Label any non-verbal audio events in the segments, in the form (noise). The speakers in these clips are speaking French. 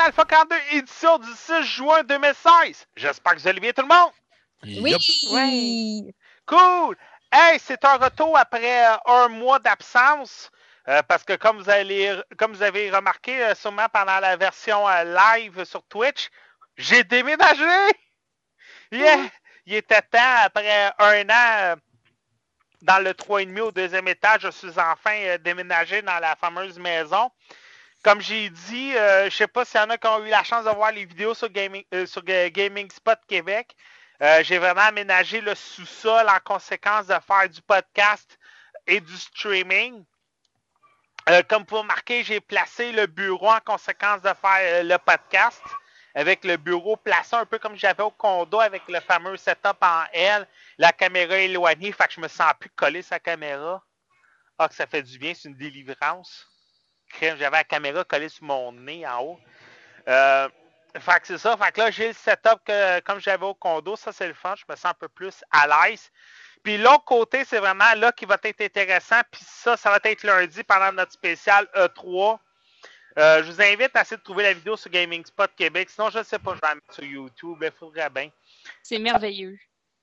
Alpha 42, édition du 6 juin 2016. J'espère que vous allez bien tout le monde. Oui! Oui. Cool! Hey, c'est un retour après euh, un mois d'absence. euh, parce que comme vous, allez, comme vous avez remarqué euh, sûrement pendant la version live sur Twitch, j'ai déménagé! Yeah! Il était temps, après un an dans le 3,5 au deuxième étage, je suis enfin déménagé dans la fameuse maison. Comme j'ai dit, euh, je sais pas s'il y en a qui ont eu la chance de voir les vidéos sur Gaming, euh, sur Ga- Gaming Spot Québec. Euh, j'ai vraiment aménagé le sous-sol en conséquence de faire du podcast et du streaming. Euh, comme vous remarquez, j'ai placé le bureau en conséquence de faire euh, le podcast avec le bureau placé un peu comme j'avais au condo avec le fameux setup en L, la caméra éloignée, fait que je me sens plus coller sa caméra. Ah, que ça fait du bien, c'est une délivrance. J'avais la caméra collée sur mon nez en haut. Euh, fait que c'est ça. Fait que là, j'ai le setup que, comme j'avais au condo. Ça, c'est le fun. Je me sens un peu plus à l'aise. Puis l'autre côté, c'est vraiment là qui va être intéressant. Puis ça, ça va être lundi pendant notre spécial E3. Euh, je vous invite à essayer de trouver la vidéo sur Gaming Spot Québec. Sinon, je ne sais pas, je vais la mettre sur YouTube. Il faudrait bien. C'est merveilleux.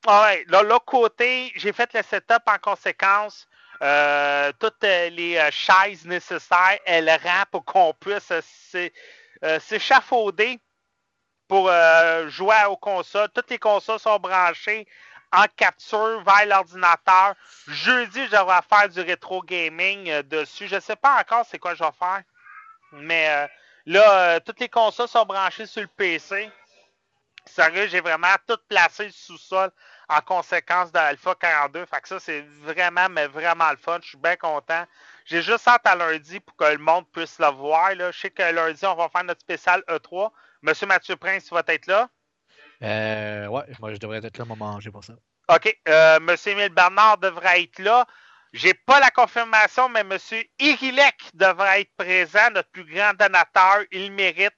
Ouais, là, l'autre côté, j'ai fait le setup en conséquence. Euh, toutes euh, les euh, chaises nécessaires, elles rampent pour qu'on puisse euh, s'é- s'échafauder pour jouer aux consoles. Toutes les consoles sont branchées en capture vers l'ordinateur. Jeudi, je devrais faire du rétro gaming dessus. Je ne sais pas encore c'est quoi je vais faire. Mais là, toutes les consoles sont branchées sur le PC. Sérieux, j'ai vraiment tout placé le sous-sol en conséquence de Alpha 42. Fait que ça, c'est vraiment, mais vraiment le fun. Je suis bien content. J'ai juste hâte à lundi pour que le monde puisse le voir. Là. Je sais que lundi, on va faire notre spécial E3. Monsieur Mathieu Prince tu vas être là? Euh, ouais, moi je devrais être là, moment manger pour ça. OK. Euh, Monsieur Émile Bernard devrait être là. J'ai pas la confirmation, mais Monsieur Irilek devrait être présent, notre plus grand donateur. Il mérite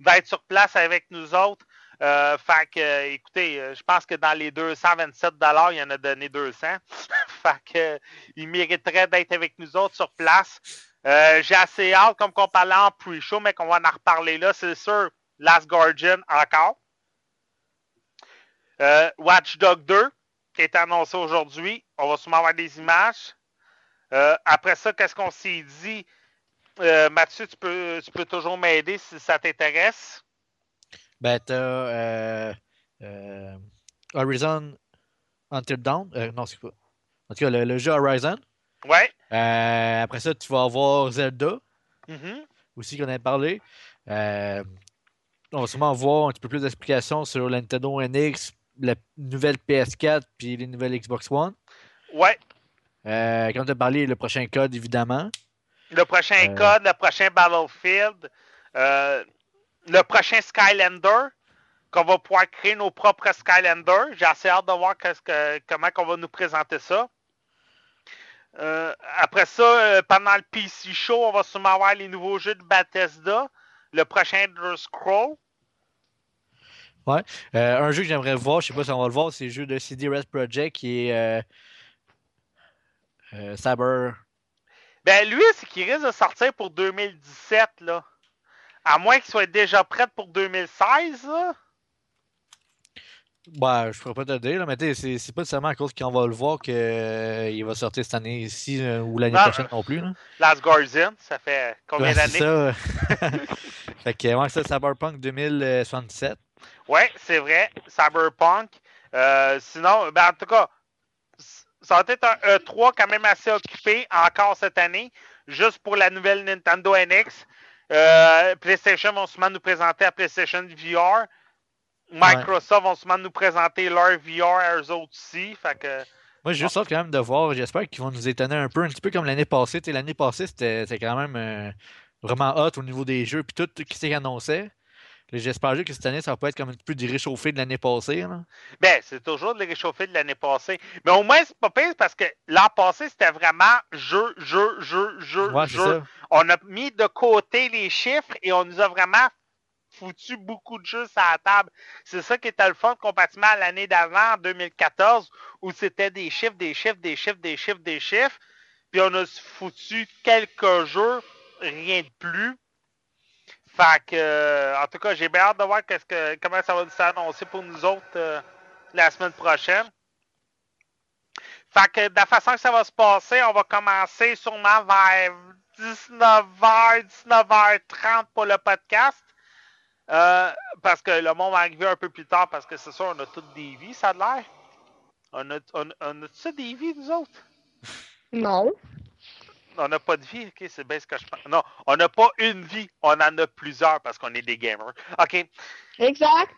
d'être sur place avec nous autres. Euh, fait que, euh, écoutez, euh, je pense que dans les 227 il y en a donné 200. (laughs) fait que, euh, il mériterait d'être avec nous autres sur place. J'ai assez hâte, comme qu'on parlait en pre-show, mais qu'on va en reparler là, c'est sûr. Last Guardian encore. Watch Dog 2, qui est annoncé aujourd'hui. On va sûrement avoir des images. Après ça, qu'est-ce qu'on s'est dit? Mathieu, tu peux, tu peux toujours m'aider si ça t'intéresse. Ben, t'as euh, euh, Horizon Until Dawn. Euh, non, c'est pas. En tout cas, le, le jeu Horizon. Ouais. Après ça, tu vas avoir Zelda, Mhm. aussi, qu'on avait parlé. On va sûrement voir un petit peu plus d'explications sur la Nintendo NX, la nouvelle PS4 puis les nouvelles Xbox One. Ouais. Euh, comme tu as parlé, le prochain code, évidemment. Le prochain Euh. code, le prochain Battlefield, euh, le prochain Skylander, qu'on va pouvoir créer nos propres Skylander. J'ai assez hâte de voir que, comment on va nous présenter ça. Euh, après ça, euh, pendant le PC Show, on va sûrement avoir les nouveaux jeux de Bethesda. Le prochain Elder Scroll. Euh, un jeu que j'aimerais voir, je sais pas si on va le voir, c'est le jeu de CD Red Project qui est Saber. Ben, lui, c'est qu'il risque de sortir pour 2017, là. À moins qu'il soit déjà prêt pour 2016, là. Bah, je pourrais pas te le dire, là, mais c'est- c'est pas nécessairement à cause qu'on va le voir qu'il va sortir cette année-ci euh, ou l'année Non, prochaine non plus. Là. Last Guardian, ça fait combien Ouais, c'est d'années? ça. (laughs) (laughs) fait que, ouais, ça, Cyberpunk 2077. Ouais, c'est vrai. Cyberpunk. Euh, sinon, ben, en tout cas, ça va être un E3 quand même assez occupé encore cette année, juste pour la nouvelle Nintendo NX. Euh, PlayStation vont sûrement nous présenter la PlayStation VR. Microsoft vont sûrement nous présenter leur VR à eux autres aussi. Fait que, Moi, j'ai juste hâte quand même de voir. J'espère qu'ils vont nous étonner un peu, un petit peu comme l'année passée. L'année passée, c'était quand même euh, vraiment hot au niveau des jeux, puis tout ce qui s'est annoncé. J'espère juste que cette année, ça va pas être comme un petit peu du réchauffé de l'année passée. Là. ben, c'est toujours de les réchauffer de l'année passée. Mais au moins, c'est pas pire parce que l'an passé, c'était vraiment jeu, jeu, jeu, jeu, Ouais, jeu. ça. on a mis de côté les chiffres et on nous a vraiment foutu beaucoup de jeux sur la table. C'est ça qui était le fun comparativement à l'année d'avant, en 2014, où c'était des chiffres, des chiffres, des chiffres, des chiffres, des chiffres. Puis on a foutu quelques jeux, rien de plus. Fait que, euh, en tout cas, j'ai bien hâte de voir comment ça va s'annoncer pour nous autres euh, la semaine prochaine. Fait que de la façon que ça va se passer, on va commencer sûrement vers 19h, 19h30 pour le podcast. Euh, parce que le monde va arriver un peu plus tard parce que c'est sûr, on a toutes des vies, ça a l'air. On a, on, on a des vies, nous autres? Non. On n'a pas de vie, ok, c'est bien ce que je pense. Non, on n'a pas une vie, on en a plusieurs parce qu'on est des gamers. Ok, Exact.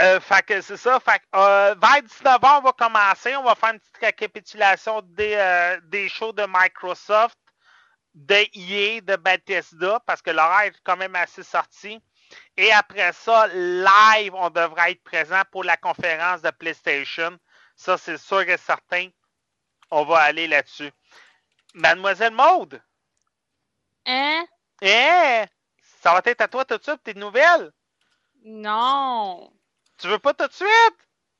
Euh, fait que c'est ça. Fait que, euh, vers 19h, on va commencer. On va faire une petite récapitulation des, euh, des shows de Microsoft, de EA, de Bethesda, parce que l'horaire est quand même assez sorti. Et après ça, live, on devrait être présent pour la conférence de PlayStation. Ça, c'est sûr et certain. On va aller là-dessus. Mademoiselle Maude, Hein? eh, ça va être à toi tout de suite, tes nouvelles? Non. Tu veux pas tout de suite?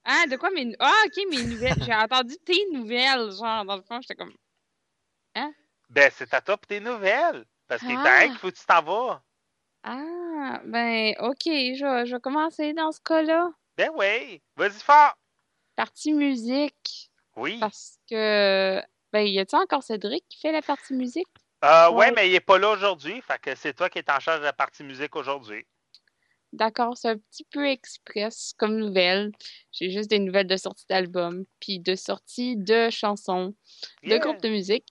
Hein, de quoi mes... Ah, ok, mes nouvelles. J'ai entendu tes nouvelles, genre, dans le fond, j'étais comme... Ben, c'est à toi pour tes nouvelles. Parce qu'il est Ah. temps qu'il faut que tu t'en vas. Ah, ben, ok, je je vais commencer dans ce cas-là. Ben oui. Vas-y fort. Partie musique, Oui. parce que... Ben, y a-tu encore Cédric qui fait la partie musique? Euh, ouais, Ouais. mais il est pas là aujourd'hui. Fait que c'est toi qui es en charge de la partie musique aujourd'hui. D'accord, c'est un petit peu express comme nouvelle. J'ai juste des nouvelles de sortie d'album, puis de sortie de chansons, de groupes de musique.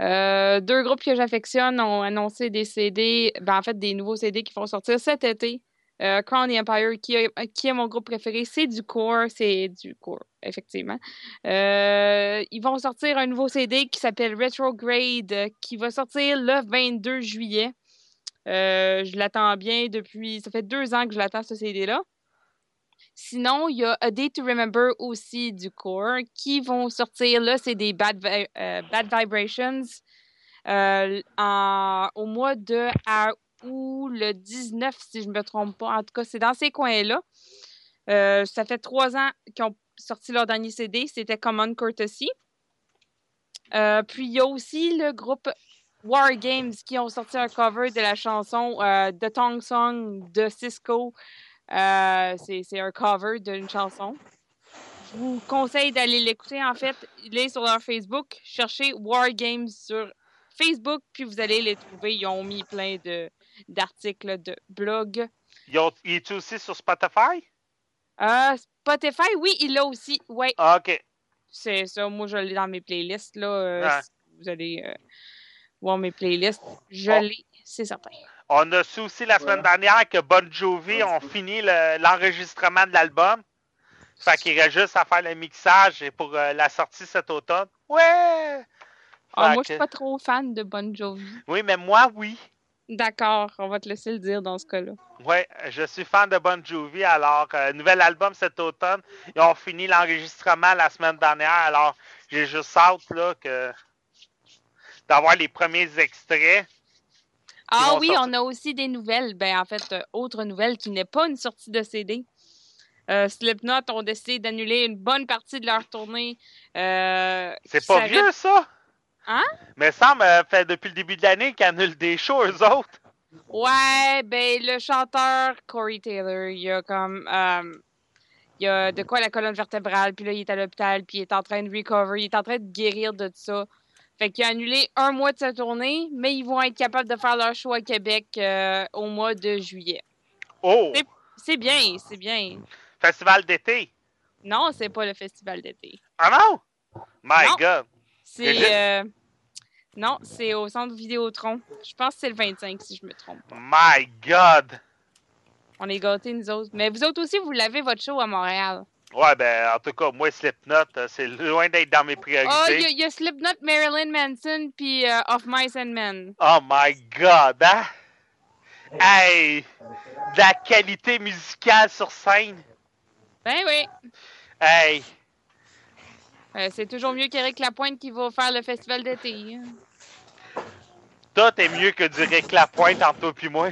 Euh, deux groupes que j'affectionne ont annoncé des CD, ben en fait des nouveaux CD qui vont sortir cet été. Euh, Crown Empire, qui est, mon groupe préféré, c'est du core, c'est du core, effectivement. Euh, ils vont sortir un nouveau CD qui s'appelle Retrograde, euh, qui va sortir le 22 juillet. Je l'attends bien depuis. Ça fait deux ans que je l'attends, ce CD-là. Sinon, il y a A Day to Remember aussi du core qui vont sortir. Là, c'est des Bad, Vi- Bad Vibrations au mois de août, le 19, si je ne me trompe pas. En tout cas, c'est dans ces coins-là. Euh, ça fait trois ans qu'ils ont sorti leur dernier CD. C'était Common Courtesy. Euh, puis, il y a aussi le groupe War Games qui ont sorti un cover de la chanson euh, The Tong Song de Cisco. C'est c'est un cover d'une chanson. Je vous conseille d'aller l'écouter. En fait, il est sur leur Facebook. Cherchez War Games sur Facebook, puis vous allez les trouver. Ils ont mis plein de d'articles de ont- Il est aussi sur Spotify? Euh, Spotify, oui, il l'a aussi. Ouais, Ah, OK. c'est ça. Moi, je l'ai dans mes playlists. Là, Euh, Ouais. si Vous allez euh, voir mes playlists. Je Oh. l'ai, c'est certain. On a su aussi la semaine dernière que Bon Jovi ont fini le- l'enregistrement de l'album. Fait qu'il reste juste à faire le mixage et pour euh, la sortie cet automne. Ouais! Ah, moi, je suis pas trop fan de Bon Jovi. Oui, mais moi, oui. D'accord, on va te laisser le dire dans ce cas-là. Ouais, je suis fan de Bon Jovi. Alors, euh, nouvel album cet automne. Ils ont fini l'enregistrement la semaine dernière. Alors, j'ai juste hâte là, que d'avoir les premiers extraits. Ah oui, sortir. on a aussi des nouvelles. Ben, en fait, euh, autre nouvelle qui n'est pas une sortie de CD. Euh, Slipknot ont décidé d'annuler une bonne partie de leur tournée. Euh, C'est pas vieux, ça? Hein? Mais ça me fait depuis le début de l'année qu'ils annulent des shows, eux autres. Ouais, ben le chanteur Corey Taylor, il a comme euh, il a de quoi la colonne vertébrale, puis là il est à l'hôpital, puis il est en train de recover, il est en train de guérir de ça. Fait qu'il a annulé un mois de sa tournée, mais ils vont être capables de faire leur show à Québec euh, au mois de juillet. Oh! C'est- bien, c'est bien. Festival d'été. Non, c'est pas le festival d'été. Ah non? My Non. God. C'est euh, non, c'est au centre Vidéotron. Je pense que c'est le 25 si je me trompe. pas. My God. On est gâtés nous autres. Mais vous autres aussi, vous l'avez votre show à Montréal. Ouais, ben, en tout cas, moi, Slipknot, euh, c'est loin d'être dans mes Oh, priorités. il y, a- il y a Slipknot, Marilyn Manson, puis euh, Of Mice and Men. Oh my God, hein? Hey! De la qualité musicale sur scène. Ben oui. Hey! Euh, c'est toujours mieux qu'Éric Lapointe qui va faire le festival d'été. hein. Tout est mieux que du Rick Lapointe entre toi puis moi.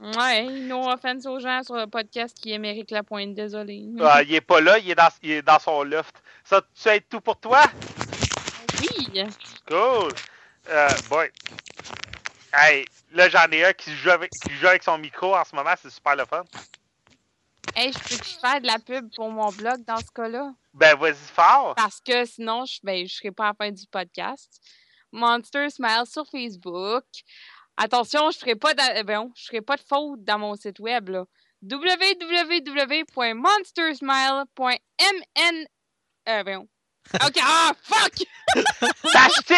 Ouais, no offense aux gens sur le podcast qui aiment Éric Lapointe, désolé. Ah, il est pas là, il est, dans, il est dans son loft. Ça, tu sais tout pour toi? Oui. Cool! Euh, boy. Hey, là, j'en ai un qui joue, avec, qui joue avec son micro en ce moment, c'est super le fun. Hey, je peux-tu faire de la pub pour mon blog dans ce cas-là? Ben, vas-y fort! Parce que sinon, je ben, je serai pas à la fin du podcast. Monster Smile sur Facebook. Attention, je ferai pas je ferai pas de faute dans mon site web là. www.monstersmile.mn euh. OK, ah fuck. (laughs) T'as acheté,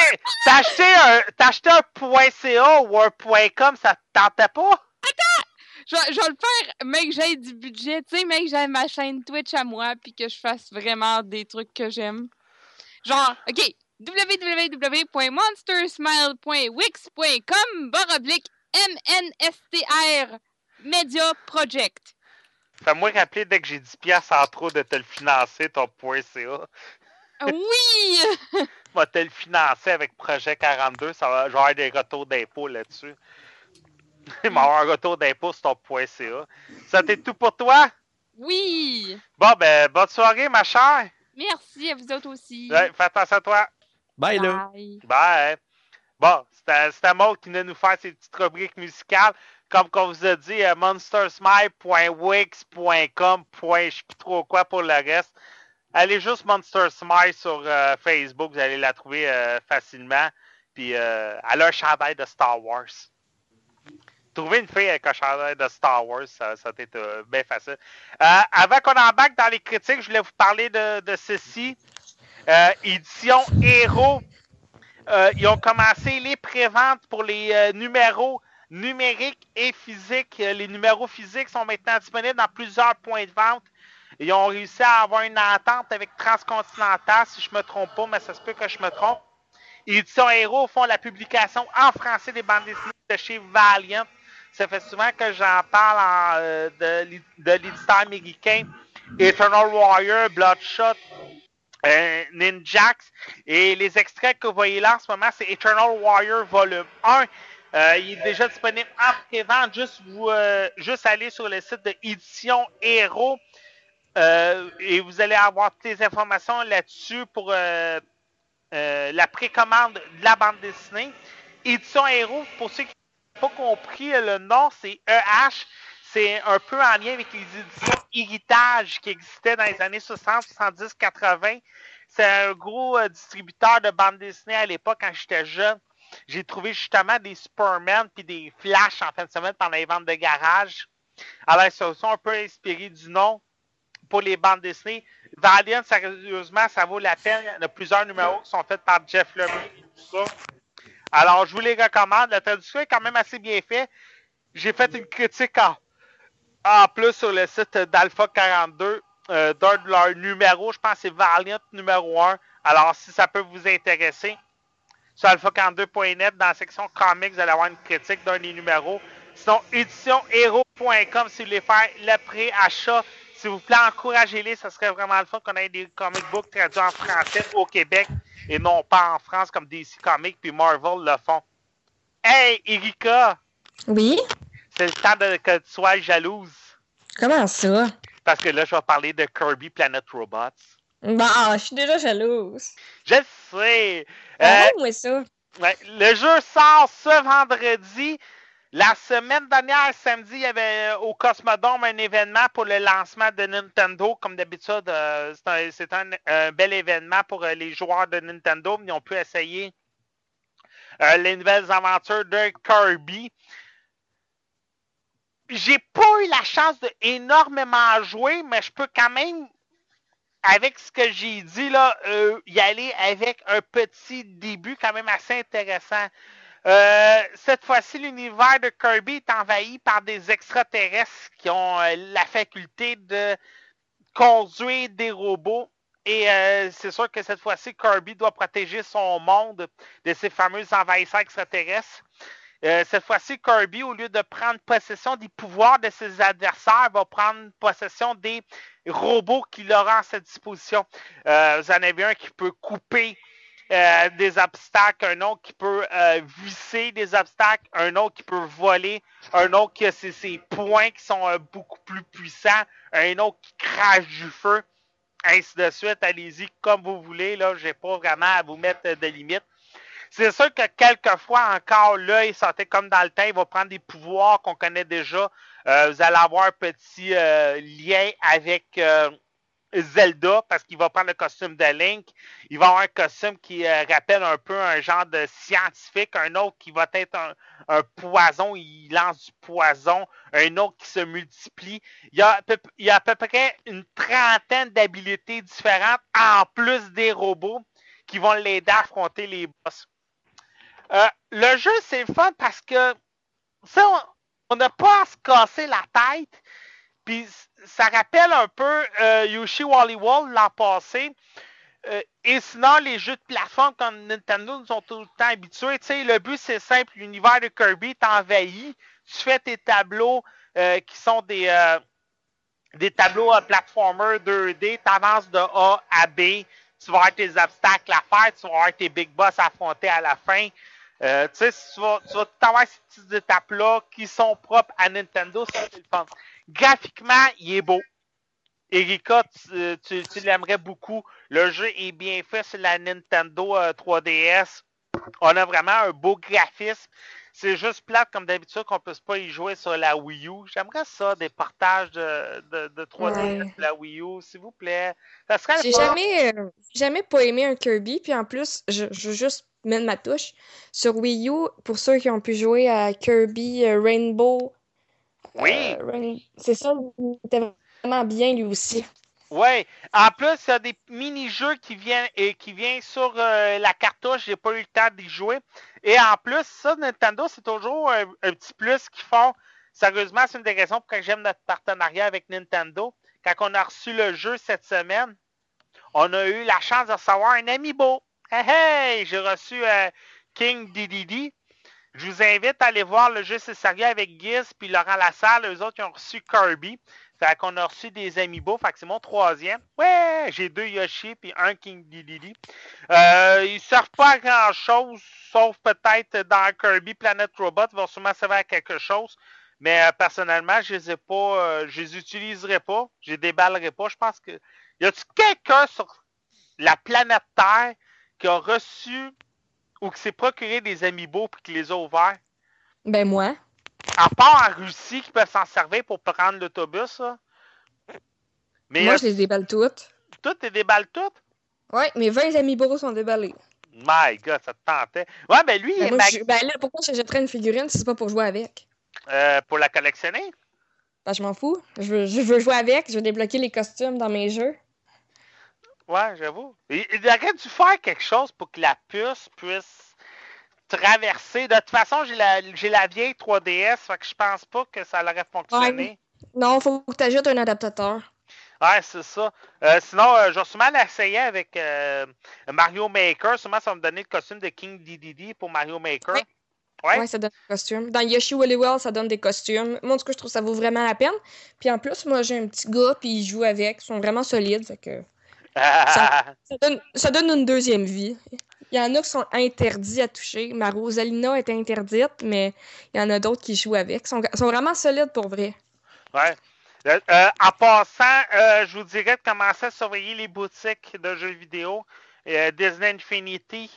un, acheté un .ca ou un .com, ça te tentait pas? Je, vais- je vais le faire, mais que j'aie du budget, tu sais, mais que ma chaîne Twitch à moi puis que je fasse vraiment des trucs que j'aime. Genre, OK, www.monstersmile.wix.com barre oblique MNSTR Media Project. Fais-moi rappeler dès que j'ai 10 piastres en trop de te le financer, ton .ca. Oui! (laughs) Va te le financer avec Projet 42, ça va, je vais avoir des retours d'impôts là-dessus. (laughs) Il avoir un retour d'impôt sur ton .ca. Ça t'est tout pour toi? Oui! Bon, ben, bonne soirée, ma chère. Merci à vous autres aussi. Ouais, fais attention à toi. Bye là. Bye. Bon, c'était c'était Maud qui venait nous faire ses petites rubriques musicales. Comme qu'on vous a dit, euh, monstersmile.wix.com. Je sais plus trop quoi pour le reste. Allez juste Monster Smile sur euh, Facebook, vous allez la trouver euh, facilement. Puis euh, elle a un chandail de Star Wars. Trouver une fille avec un chandail de Star Wars, ça, ça va être euh, bien facile. Euh, avant qu'on embarque dans les critiques, je voulais vous parler de, ceci. Euh, édition Héros. Euh, ils ont commencé les préventes pour les numéros numériques et physiques. Les numéros physiques sont maintenant disponibles dans plusieurs points de vente. Ils ont réussi à avoir une entente avec Transcontinental, si je me trompe pas, mais ça se peut que je me trompe. Édition Héros font la publication en français des bandes dessinées de chez Valiant. Ça fait souvent que j'en parle euh, de, l'é- de l'éditeur américain Eternal Warrior, Bloodshot, euh, Ninjax. Et les extraits que vous voyez là en ce moment, c'est Eternal Warrior Volume 1. Euh, il est déjà disponible en pré-vente. Juste, vous, juste aller sur le site de Édition Héros et vous allez avoir toutes les informations là-dessus pour la précommande de la bande dessinée. Édition Héros, pour ceux qui pas compris euh, le nom, c'est EH. C'est un peu en lien avec les éditions Héritage qui existaient dans les années 60, 70, 80. C'est un gros euh, distributeur de bande dessinée à l'époque quand j'étais jeune. J'ai trouvé justement des Superman puis des Flash en fin de semaine pendant les ventes de garage. Alors, ils se sont un peu inspirés du nom pour les bandes dessinées. Valiant, sérieusement, ça vaut la peine. Il y en a plusieurs numéros qui sont faits par Jeff Lemire et tout ça. Alors, je vous les recommande. La traduction est quand même assez bien faite. J'ai fait une critique en, plus sur le site d'Alpha 42 euh, d'un de leurs numéros. Je pense que c'est Valiant numéro 1. Alors, si ça peut vous intéresser, sur alpha42.net, dans la section comics, vous allez avoir une critique d'un des numéros. Sinon, éditionhero.com si vous voulez faire le pré-achat. S'il vous plaît, encouragez-les. Ça serait vraiment le fun qu'on ait des comic books traduits en français au Québec et non pas en France comme DC Comics puis Marvel le font. Hey, Erika! Oui? C'est le temps de, que tu sois jalouse. Comment ça? Parce que là, je vais parler de Kirby Planet Robots. Bah, je suis déjà jalouse. Je le sais. Euh, Arrête-moi ça. ouais, le jeu sort ce vendredi. La semaine dernière, samedi, il y avait euh, au Cosmodome un événement pour le lancement de Nintendo. Comme d'habitude, euh, c'est un, un bel événement pour euh, les joueurs de Nintendo. Ils ont pu essayer euh, les nouvelles aventures de Kirby. J'ai pas eu la chance de énormément jouer, mais je peux quand même, avec ce que j'ai dit, là, euh, y aller avec un petit début quand même assez intéressant. Euh, cette fois-ci, l'univers de Kirby est envahi par des extraterrestres qui ont euh, la faculté de conduire des robots. Et euh, c'est sûr que cette fois-ci, Kirby doit protéger son monde de ces fameux envahisseurs extraterrestres. Euh, cette fois-ci, Kirby, au lieu de prendre possession des pouvoirs de ses adversaires, va prendre possession des robots qu'il aura à sa disposition. Euh, vous en avez un qui peut couper euh, des obstacles, un autre qui peut euh, visser des obstacles, un autre qui peut voler, un autre qui a ses, ses points qui sont euh, beaucoup plus puissants, un autre qui crache du feu, ainsi de suite. Allez-y comme vous voulez, là, j'ai pas vraiment à vous mettre de limites. C'est sûr que quelquefois encore là, il sortait comme dans le temps, il va prendre des pouvoirs qu'on connaît déjà. Euh, vous allez avoir un petit lien avec Zelda parce qu'il va prendre le costume de Link. Il va avoir un costume qui euh, rappelle un peu un genre de scientifique, un autre qui va être un, poison, il lance du poison, un autre qui se multiplie. Il y a, à peu- près une trentaine d'habilités différentes en plus des robots qui vont l'aider à affronter les boss. Euh, le jeu, c'est fun parce que ça, on n'a pas à se casser la tête. Puis ça rappelle un peu euh, Yoshi Wally World l'an passé. Euh, et sinon, les jeux de plateforme comme Nintendo nous ont tout le temps habitués. Tu sais, le but, c'est simple. L'univers de Kirby est envahi. Tu fais tes tableaux euh, qui sont des, euh, des tableaux euh, platformer 2D. Tu avances de A à B. Tu vas avoir tes obstacles à faire. Tu vas avoir tes big boss à affronter à la fin. Euh, tu sais, tu vas, tu vas tout avoir ces petites étapes-là qui sont propres à Nintendo. Ça, c'est le fun. Graphiquement, il est beau. Erika, tu, tu- tu l'aimerais beaucoup. Le jeu est bien fait sur la Nintendo euh, 3DS. On a vraiment un beau graphisme. C'est juste plate, comme d'habitude, qu'on ne puisse pas y jouer sur la Wii U. J'aimerais ça, des partages de, de, de 3DS Ouais. sur la Wii U, s'il vous plaît. Ça serait J'ai jamais, euh, jamais pas aimé un Kirby, puis en plus, je, je veux juste mettre ma touche. Sur Wii U, pour ceux qui ont pu jouer à Kirby euh, Rainbow, Oui. euh, c'est ça, il était vraiment bien lui aussi. Oui. En plus, il y a des mini-jeux qui viennent et qui viennent sur euh, la cartouche. J'ai pas eu le temps d'y jouer. Et en plus, ça, Nintendo, c'est toujours un, un petit plus qu'ils font. Sérieusement, c'est une des raisons pour j'aime notre partenariat avec Nintendo. Quand on a reçu le jeu cette semaine, on a eu la chance de recevoir un amiibo. Hey, hey! J'ai reçu euh, King DDD. Je vous invite à aller voir le jeu sérieux avec Giz puis Laurent Lassalle. Eux autres, ils ont reçu Kirby. Fait qu'on a reçu des amiibo. Fait que c'est mon troisième. Ouais, j'ai deux Yoshi puis un King DDD. Euh, ils servent pas à grand chose, sauf peut-être dans Kirby Planet Robot. Ils vont sûrement servir à quelque chose. Mais euh, personnellement, je les ai pas, euh, je les utiliserai pas. Je les déballerai pas. Je pense que. Y a-tu quelqu'un sur la planète Terre qui a reçu ou qui s'est procuré des amiibo puis qui les a ouverts? Ben moi. À part en Russie qui peuvent s'en servir pour prendre l'autobus, là. Mais moi, euh, je les déballe toutes. tout est déballe tout. Ouais, mes 20 amiibo sont déballés. My God, ça te tentait. Ouais, ben lui, il Ben, est moi, mag- ben là, pourquoi une figurine si c'est pas pour jouer avec? euh, pour la collectionner? Ben, je m'en fous. Je veux, je veux jouer avec, je veux débloquer les costumes dans mes jeux. Ouais, j'avoue. Il, il aurait dû faire quelque chose pour que la puce puisse traverser. De toute façon, j'ai la, j'ai la vieille 3DS, fait que je pense pas que ça aurait fonctionné. Non, faut que tu ajoutes un adaptateur. Ouais, c'est ça. Euh, sinon, euh, je vais sûrement l'essayer avec euh, Mario Maker. Sûrement, ça va me donner le costume de King DDD pour Mario Maker. Ouais. Ouais. Ouais, ça donne des costumes. Dans Yoshi Woolly World, ça donne des costumes. Moi, en tout cas, je trouve que ça vaut vraiment la peine. Puis en plus, moi, j'ai un petit gars, puis il joue avec. Ils sont vraiment solides. Fait que (laughs) ça donne, ça donne une deuxième vie. Il y en a qui sont interdits à toucher. Ma Rosalina est interdite, mais il y en a d'autres qui jouent avec. Ils sont, sont vraiment solides pour vrai. Ouais. Euh, euh, en passant, je vous dirais de commencer à surveiller les boutiques de jeux vidéo. Disney Infinity,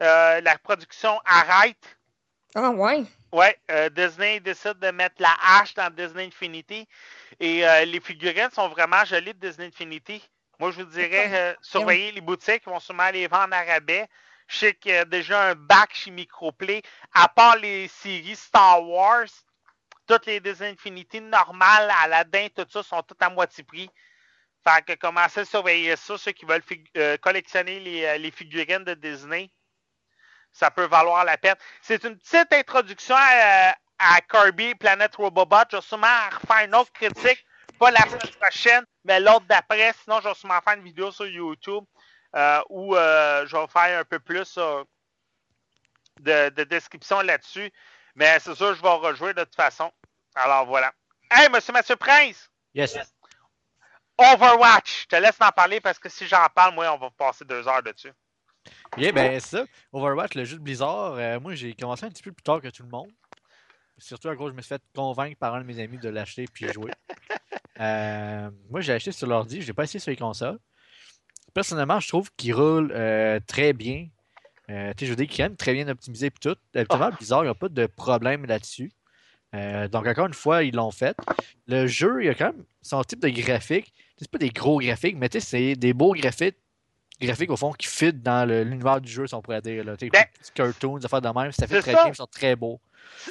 la production arrête. Ah ouais? Ouais, Disney décide de mettre la hache dans Disney Infinity. Et les figurines sont vraiment jolies de Disney Infinity. Moi, je vous dirais, surveiller les boutiques, ils vont sûrement les vendre en rabais. Je sais qu'il y a déjà un bac chez Microplay. À part les séries Star Wars, toutes les Infinity normales, Aladdin, tout ça, sont toutes à moitié prix. Fait que commencez à surveiller ça, ceux qui veulent euh, collectionner euh, les, figurines de Disney. Ça peut valoir la peine. C'est une petite introduction à, Kirby Planet Robobot. Je vais sûrement refaire une autre critique, pas la semaine prochaine, mais l'autre d'après. Sinon, je vais sûrement faire une vidéo sur YouTube euh, où je vais faire un peu plus de, de, description là-dessus. Mais c'est sûr, je vais rejouer de toute façon. Alors voilà. Hey, monsieur Mathieu Prince! Yes. Overwatch! Je te laisse en parler parce que si j'en parle, moi, on va passer deux heures dessus. Oui, ben c'est ça. Overwatch, le jeu de Blizzard, euh, moi j'ai commencé un petit peu plus tard que tout le monde. Surtout à cause je me suis fait convaincre par un de mes amis de l'acheter puis jouer. (laughs) Euh, moi j'ai acheté sur l'ordi, je l'ai pas essayé sur les consoles. Personnellement, je trouve qu'il roule euh, très bien. Euh, je veux dire qu'il est très bien optimisé et tout. Habituellement, ah. Blizzard, il n'y a pas de problème là-dessus. Euh, donc, encore une fois, ils l'ont fait. Le jeu, il y a quand même son type de graphique. C'est pas des gros graphiques, mais c'est des beaux graphiques, graphiques au fond qui fit dans l'univers du jeu, si on pourrait dire. Là. Ben, cartoons, des affaires de même, ça fait très bien, ils sont très beaux.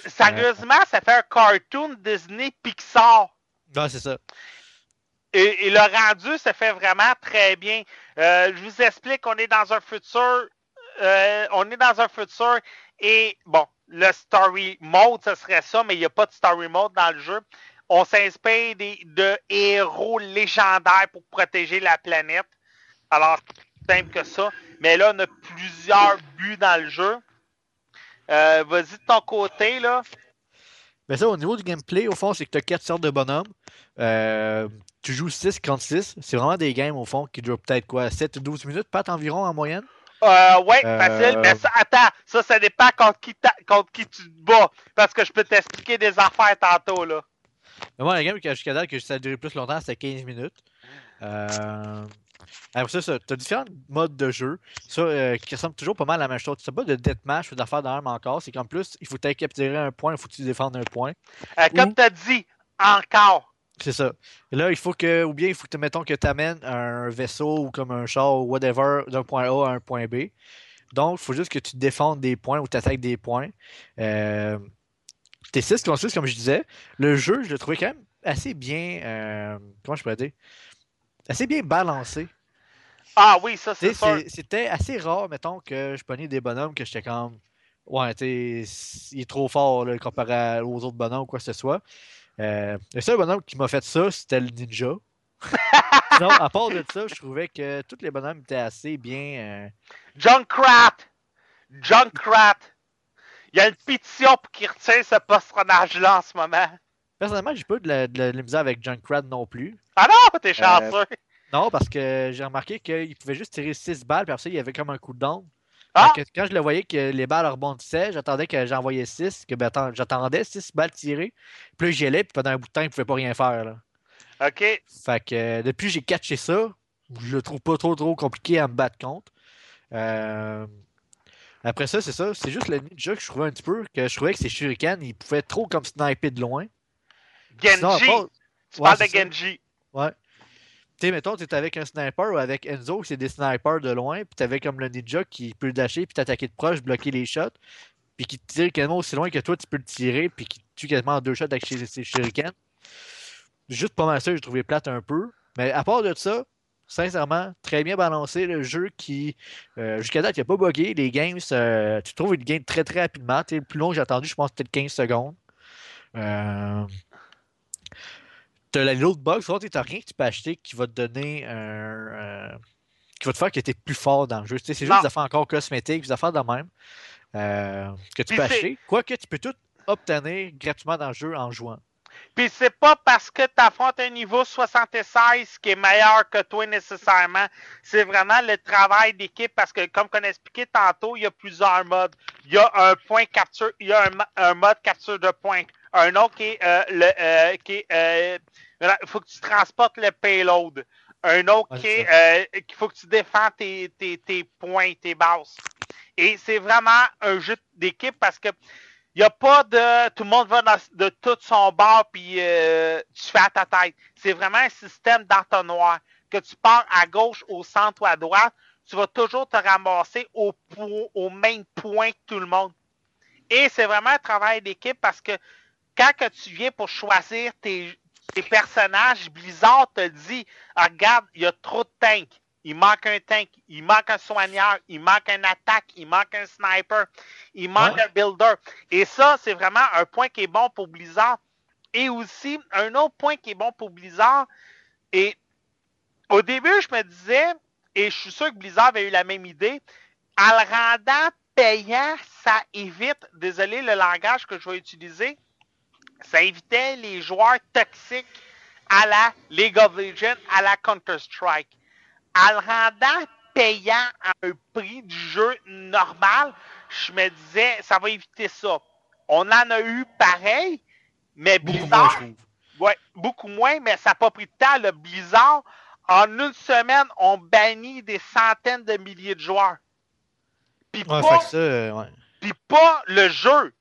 Sérieusement, ça fait un cartoon Disney Pixar. Ouais, c'est ça. Et, le rendu, ça fait vraiment très bien. Euh, je vous explique, on est dans un futur. Euh, on est dans un futur et bon, le story mode, ce serait ça, mais il n'y a pas de story mode dans le jeu. On s'inspire de héros légendaires pour protéger la planète. Alors, simple que ça. Mais là, on a plusieurs buts dans le jeu. Euh, vas-y de ton côté, là. Mais ça, au niveau du gameplay, au fond, c'est que tu as quatre sortes de bonhommes. Euh, tu joues 6 contre 6. C'est vraiment des games, au fond, qui durent peut-être quoi 7 ou 12 minutes, pas environ en moyenne? Euh, ouais, facile, mais ça, attends, ça, ça dépend contre qui, contre qui tu te bats. Parce que je peux t'expliquer des affaires tantôt, là. Mais moi, la game jusqu'à date que ça a duré plus longtemps, c'était 15 minutes. Euh... Après ça, tu as différents modes de jeu. Ça, euh, qui ressemblent toujours pas mal à la même chose. C'est pas de deathmatch ou d'affaires d'armes encore. C'est qu'en plus, il faut capturer un point, il faut que tu défendes un point. Euh, comme tu as dit, encore. C'est ça. Et là, il faut que, ou bien il faut que, mettons, que tu amènes un vaisseau ou comme un char ou whatever d'un point A à un point B. Donc, il faut juste que tu défendes des points ou tu attaques des points. Euh, T'es 6 contre 6, comme je disais. Le jeu, je le trouvais quand même assez bien. Euh, comment je pourrais dire? Assez bien balancé. Ah oui, ça, c'est C'était assez rare, mettons, que je prenais des bonhommes que j'étais comme. Ouais, tu il est trop fort là, comparé aux autres bonhommes ou quoi que ce soit. Euh, le seul bonhomme qui m'a fait ça, c'était le ninja. (laughs) non, à part de ça, je trouvais que tous les bonhommes étaient assez bien. Euh... Junkrat! Junkrat! Il y a une pétition pour qu'il retire ce personnage-là en ce moment. Personnellement, j'ai pas de la, de, la, misère avec Junkrat non plus. Ah non, t'es chanceux! Euh, non, parce que j'ai remarqué qu'il pouvait juste tirer 6 balles, puis après ça, il y avait comme un coup de. Ah! quand je le voyais que les balles rebondissaient, j'attendais que j'envoyais 6, que ben, j'attendais 6 balles tirées. Puis là, j'y allais, puis pendant un bout de temps, il ne pouvait pas rien faire. Là. OK. Fait que euh, depuis j'ai catché ça, je le trouve pas trop trop compliqué à me battre contre. Euh, après ça, c'est ça. C'est juste le ninja que je trouvais un petit peu, que je trouvais que ces shurikens, ils pouvaient trop comme sniper de loin. Genji! tu parles de Genji. Ouais sais, mettons, tu es avec un sniper ou avec Enzo, c'est des snipers de loin, puis tu avais comme le ninja qui peut dasher, puis t'attaquer de proche, bloquer les shots, puis qui tire quasiment aussi loin que toi, tu peux le tirer, puis qui tue quasiment en deux shots avec ses, shurikens. Juste pas mal ça, j'ai trouvé plate un peu. Mais à part de ça, sincèrement, très bien balancé. Le jeu qui, euh, jusqu'à date, il n'a pas bugué. Les games, euh, tu trouves une game très très rapidement. le plus long que j'ai attendu, je pense, peut-être 15 secondes. Euh, T'as l'autre box, tu n'as rien que tu peux acheter qui va te donner un. Euh, qui va te faire que tu es plus fort dans le jeu. C'est juste des affaires encore cosmétiques, des affaires de même. Euh, que tu peux acheter. Quoique tu peux tout obtenir gratuitement dans le jeu en jouant. Puis c'est pas parce que tu affrontes un niveau 76 qui est meilleur que toi nécessairement. C'est vraiment le travail d'équipe parce que, comme on a expliqué tantôt, il y a plusieurs modes. Il y a un point capture, il y a un, mode capture de points. Un autre qui est, euh, le, qui est Il faut que tu transportes le payload. Un autre qui est euh, qu'il faut que tu défends tes, tes, tes points, tes bases. Et c'est vraiment un jeu d'équipe parce que il n'y a pas de tout le monde va de tout son bord puis euh, tu fais à ta tête. C'est vraiment un système d'entonnoir. Que tu pars à gauche, au centre ou à droite, tu vas toujours te ramasser au, au même point que tout le monde. Et c'est vraiment un travail d'équipe parce que quand que tu viens pour choisir tes, tes personnages, Blizzard te dit ah, regarde, il y a trop de tanks. Il manque un tank, il manque un soigneur, il manque un attaque, il manque un sniper, il manque un builder. Et ça, c'est vraiment un point qui est bon pour Blizzard. Et aussi, un autre point qui est bon pour Blizzard, et au début, je me disais, et je suis sûr que Blizzard avait eu la même idée, en le rendant payant, ça évite, désolé le langage que je vais utiliser, ça évitait les joueurs toxiques à la League of Legends, à la Counter-Strike. En le rendant payant à un prix du jeu normal, je me disais, ça va éviter ça. On en a eu pareil, mais Blizzard. ouais, beaucoup moins, mais ça n'a pas pris de temps. Le Blizzard, en une semaine, on bannit des centaines de milliers de joueurs. Puis pas, euh, pas le jeu.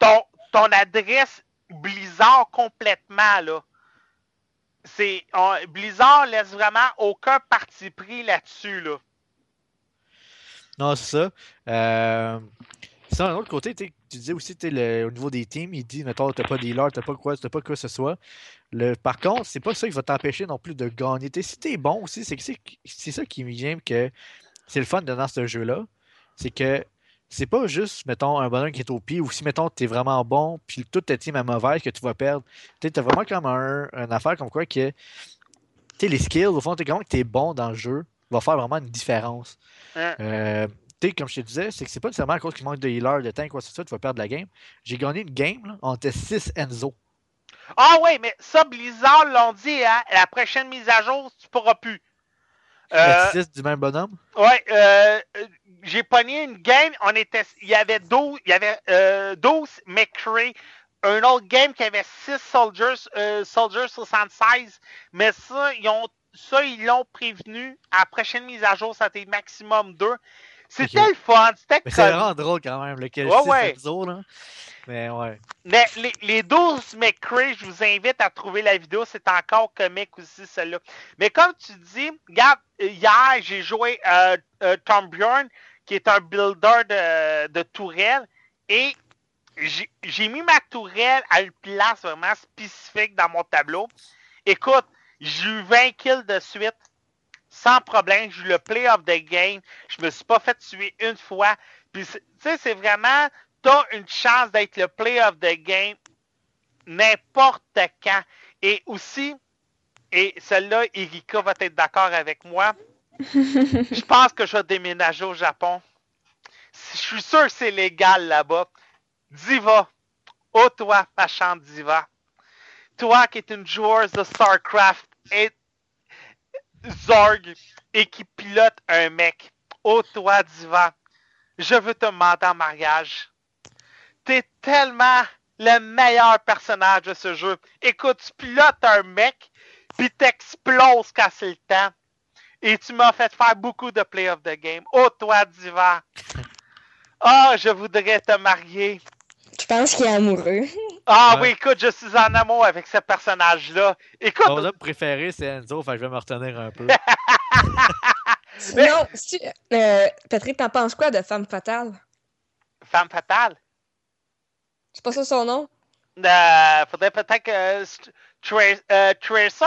Ton, ton adresse Blizzard complètement, là. C'est, Blizzard laisse vraiment aucun parti pris là-dessus, là. Non, c'est ça. Euh, d'un autre côté, tu disais aussi au niveau des teams, il dit, mettons, t'as pas dealer, t'as pas quoi, t'as pas quoi que ce soit. Le, par contre, c'est pas ça qui va t'empêcher non plus de gagner. si t'es bon aussi, c'est, c'est ça qui me que c'est le fun dans ce jeu-là. C'est que c'est pas juste, mettons, un bonhomme qui est au pied, ou si, mettons, tu es vraiment bon, puis toute ta team est mauvaise, que tu vas perdre. Tu as vraiment comme un, une affaire comme quoi que, tu les skills, au fond, tu es es bon dans le jeu, va faire vraiment une différence. Euh, tu comme je te disais, c'est que c'est pas nécessairement à cause qu'il manque de healer, de tank, quoi que ce soit, tu vas perdre la game. J'ai gagné une game, là, on était 6 Enzo. Ah oui, mais ça, Blizzard l'ont dit, hein, la prochaine mise à jour, tu pourras plus. Euh, du même bonhomme? Ouais, euh, j'ai pogné une game, on était, il y avait 12, il y avait euh, 12 McCray, un autre game qui avait 6 Soldiers, euh, Soldiers 76, mais ça, ils ont, ça, ils l'ont prévenu. À la prochaine mise à jour, ça a été maximum 2. C'était le fun, c'était Mais c'est vraiment drôle quand même, le ouais, ouais. là. Mais ouais. Mais les, les 12 McCray, je vous invite à trouver la vidéo. C'est encore comique aussi, celle-là. Mais comme tu dis, regarde, hier, j'ai joué euh, euh, Tom Bjorn, qui est un builder de, de tourelle. Et j'ai mis ma tourelle à une place vraiment spécifique dans mon tableau. Écoute, j'ai eu 20 kills de suite sans problème. J'ai eu le play of the game. Je me suis pas fait tuer une fois. Puis, tu sais, c'est vraiment, t'as une chance d'être le play of the game n'importe quand. Et aussi, et celle-là, Erika va être d'accord avec moi. (laughs) je pense que je vais déménager au Japon. Je suis sûr que c'est légal là-bas. Diva. Oh, toi, ma chante Diva. Toi qui es une joueuse de StarCraft et Zorg et qui pilote un mec. Oh, toi, Diva. Je veux te demander en mariage. T'es tellement le meilleur personnage de ce jeu. Écoute, tu pilotes un mec, puis t'exploses quand c'est le temps. Et tu m'as fait faire beaucoup de play of the game. Oh, toi, Diva. (laughs) Ah, oh, je voudrais te marier. Je pense qu'il est amoureux? Ah oui, écoute, je suis en amour avec ce personnage-là. Écoute. Mon homme préféré, c'est Enzo, fait que je vais me retenir un peu. (laughs) non, euh, Patrick, t'en penses quoi de Femme Fatale? Femme Fatale? C'est pas ça son nom? Euh, faudrait peut-être que. Euh, Tracer?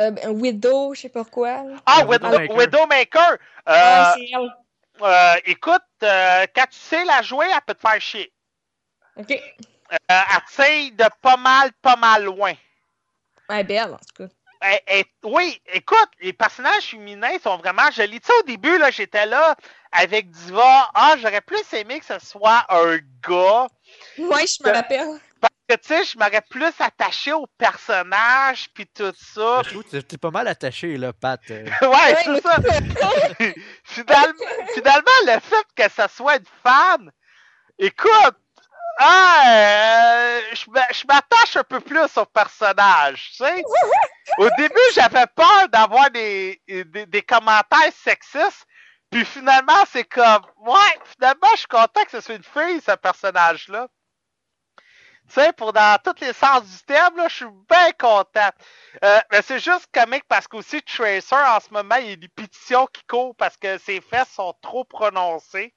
Euh, ben, Widow, je sais pas quoi. Ah, Widowmaker. Widowmaker. Euh, euh, écoute, euh, quand tu sais la jouer, elle peut te faire chier. OK. Euh, elle essaye de pas mal, pas mal loin. Elle est belle, en tout cas. Oui, écoute, les personnages féminins sont vraiment jolis. Tu sais, au début, là, j'étais là avec Diva. Ah, j'aurais plus aimé que ce soit un gars. Oui, je me rappelle. Parce que, tu sais, je m'aurais plus attaché au personnage, puis tout ça. Tu T'es pas mal attaché, là, Pat. (laughs) ouais, c'est ça. (laughs) finalement, finalement, le fait que ce soit une femme, écoute, Ah, euh, je m'attache un peu plus au personnage, tu sais. (laughs) Au début, j'avais peur d'avoir des, des, commentaires sexistes, puis finalement, c'est comme, ouais, finalement, je suis content que ce soit une fille, ce personnage-là. Tu sais, pour dans tous les sens du terme, là, je suis bien content. Euh, mais c'est juste comique parce qu'aussi Tracer, en ce moment, il y a des pétitions qui courent parce que ses fesses sont trop prononcées.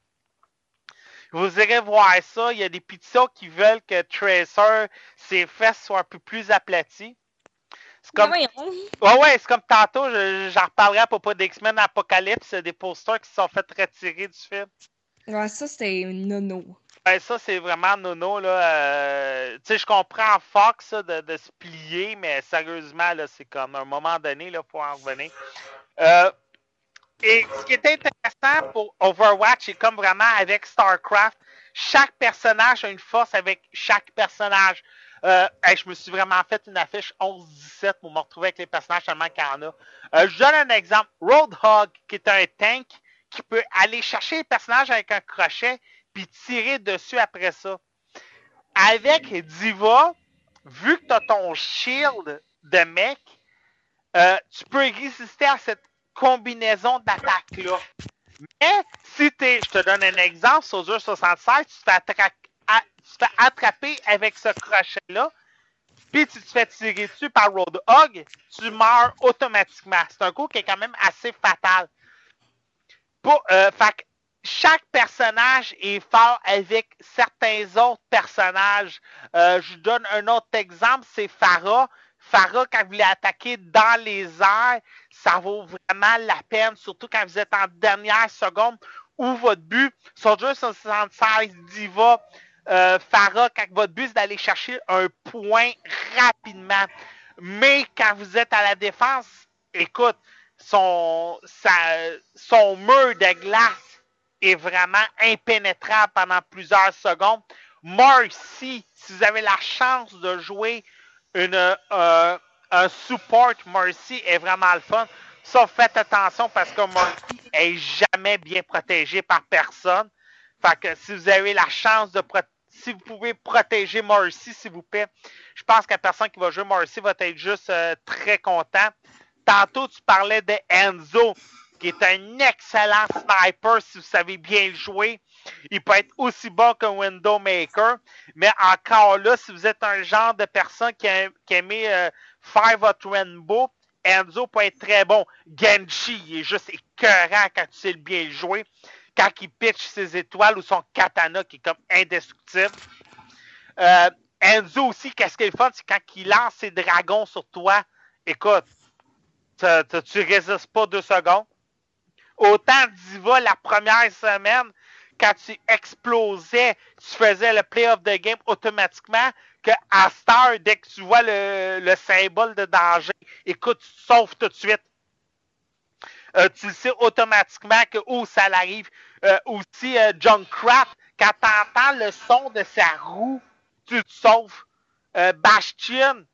Vous irez voir ça. Il y a des pétitions qui veulent que Tracer, ses fesses soient un peu plus aplaties. C'est comme... Ouais, ouais, c'est comme tantôt, j'en reparlerai à propos d'X-Men Apocalypse, des posters qui se sont fait retirer du film. Ouais, ça, c'était nono. Ouais, ça, c'est vraiment nono, là. Euh, tu sais, je comprends Fox, de, de, se plier, mais sérieusement, là, c'est comme à un moment donné, là, pour en revenir. Euh, et ce qui est intéressant pour Overwatch, c'est comme vraiment avec StarCraft, chaque personnage a une force avec chaque personnage. Euh, je me suis vraiment fait une affiche 11-17 pour me retrouver avec les personnages tellement qu'il y en a. Euh, je donne un exemple. Roadhog, qui est un tank qui peut aller chercher les personnages avec un crochet puis tirer dessus après ça. Avec Diva, vu que tu ton shield de mec, euh, tu peux résister à cette combinaison d'attaques-là. Mais si tu je te donne un exemple, Soldier 76, tu te fais, attraper avec ce crochet-là, puis tu te fais tirer dessus par Roadhog, tu meurs automatiquement. C'est un coup qui est quand même assez fatal. Euh, chaque personnage est fort avec certains autres personnages. Euh, je donne un autre exemple, c'est Farah. Farah, quand vous l'attaquez dans les airs, ça vaut vraiment la peine, surtout quand vous êtes en dernière seconde ou votre but. Soldier 76 Diva, euh, Farah, quand votre but c'est d'aller chercher un point rapidement. Mais quand vous êtes à la défense, écoute, son, mur de glace est vraiment impénétrable pendant plusieurs secondes. Marcy, si vous avez la chance de jouer euh, un support Mercy est vraiment le fun. Sauf faites attention parce que Mercy est jamais bien protégé par personne. Fait que si vous avez la chance de si vous pouvez protéger Mercy, s'il vous plaît, je pense que la personne qui va jouer Mercy va être juste euh, très content. Tantôt, tu parlais de Enzo, qui est un excellent sniper si vous savez bien le jouer. Il peut être aussi bon qu'un window maker, mais encore là, si vous êtes un genre de personne qui, a, qui aimait euh, faire votre rainbow, Enzo peut être très bon. Genji, il est juste écœurant quand tu sais le bien jouer. Quand il pitch ses étoiles ou son katana qui est comme indestructible. Euh, Enzo aussi, qu'est-ce qu'il est fun, c'est quand il lance ses dragons sur toi. Écoute, tu résistes pas deux secondes. Autant Diva la première semaine, quand tu explosais, tu faisais le play of the game automatiquement, que à Star, dès que tu vois le, symbole de danger, écoute, tu te sauves tout de suite. Euh, tu sais automatiquement que où ça arrive. Euh, aussi, euh, Junkrat, quand tu entends le son de sa roue, tu te sauves. Euh, Bastion,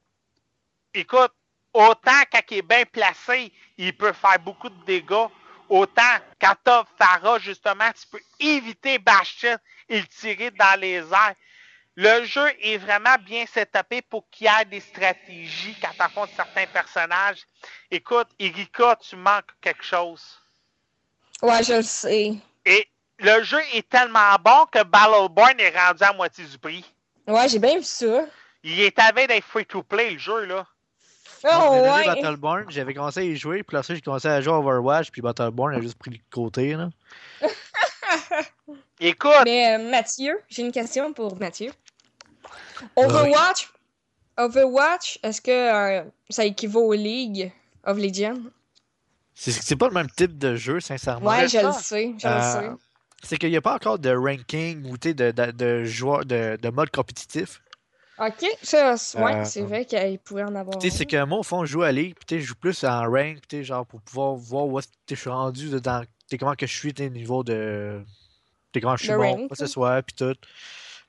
écoute, autant quand il est bien placé, il peut faire beaucoup de dégâts. Autant quand tu Farah, justement, tu peux éviter Bastion et le tirer dans les airs. Le jeu est vraiment bien setupé pour qu'il y ait des stratégies quand tu affrontes certains personnages. Écoute, Erika, tu manques quelque chose. Ouais, je le sais. Et le jeu est tellement bon que Battleborn est rendu à moitié du prix. Ouais, j'ai bien vu ça. Il est avec d'être free-to-play, le jeu, là. Oh, ouais. Battleborn, j'avais commencé à y jouer, puis là, j'ai commencé à jouer à Overwatch, puis Battleborn a juste pris le côté, là. (laughs) Écoute! Mais euh, Mathieu, j'ai une question pour Mathieu. Overwatch, Overwatch, est-ce que euh, ça équivaut aux League of Legends? C'est pas le même type de jeu, sincèrement. Ouais, je le sais, je le euh, sais. C'est qu'il n'y a pas encore de ranking ou de, de, de, joueurs, de, de mode compétitif. Ok, ça, ouais, euh, c'est vrai qu'il pourrait en avoir. Tu sais, c'est que moi, au fond, je joue à League, puis je joue plus en rank, tu genre pour pouvoir voir où je suis rendu, dans, comment que je suis, au niveau de. comment je suis bon, quoi que ce soit, puis tout.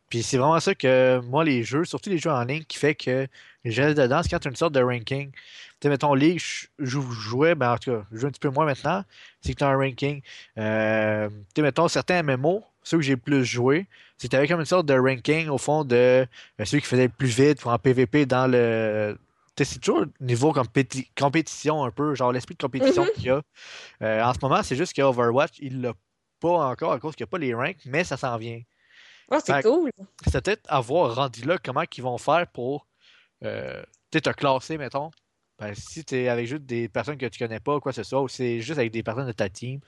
Puis c'est vraiment ça que moi, les jeux, surtout les jeux en ligne, qui fait que je reste dedans, c'est quand tu as une sorte de ranking. Tu sais, mettons, League, je jouais, ben en tout cas, je joue un petit peu moins maintenant, c'est que tu as un ranking. Euh, tu sais, mettons, certains MMO, ceux que j'ai plus joué, avais comme une sorte de ranking au fond de euh, ceux qui faisaient le plus vite ou en PvP dans le. C'est toujours niveau compétition un peu, genre l'esprit de compétition Mhm. qu'il y a. Euh, en ce moment, c'est juste qu'Overwatch, il l'a pas encore à cause qu'il n'y a pas les ranks, mais ça s'en vient. Ah, c'est cool. C'est peut-être à voir rendu là comment ils vont faire pour euh, te classer, mettons. Ben, si tu es avec juste des personnes que tu connais pas, quoi que ce soit, ou c'est juste avec des personnes de ta team,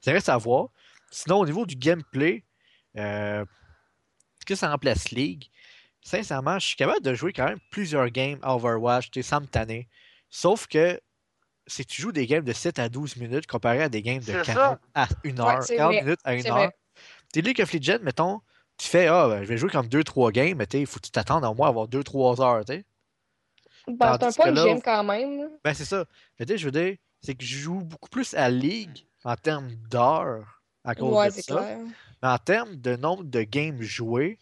ça reste à voir. Sinon, au niveau du gameplay, euh, que ça remplace League? Sincèrement, je suis capable de jouer quand même plusieurs games à Overwatch, tu sais, sans me tanner. Sauf que si tu joues des games de 7 à 12 minutes comparé à des games de C'est 40 à 1 Ouais, heure, c'est 40 vrai. minutes à 1 C'est heure. T'es League of Legends, mettons, tu fais, ah, ben, je vais jouer comme 2-3 games, mais il faut que tu t'attendes au moins à avoir 2-3 heures, tu sais. Ben, c'est un Tandis peu que le j'aime quand même. Ben, c'est ça. Mais tu sais, je veux dire, c'est que je joue beaucoup plus à League en termes d'heures à cause Ouais, de c'est ça. clair. Mais en termes de nombre de games joués,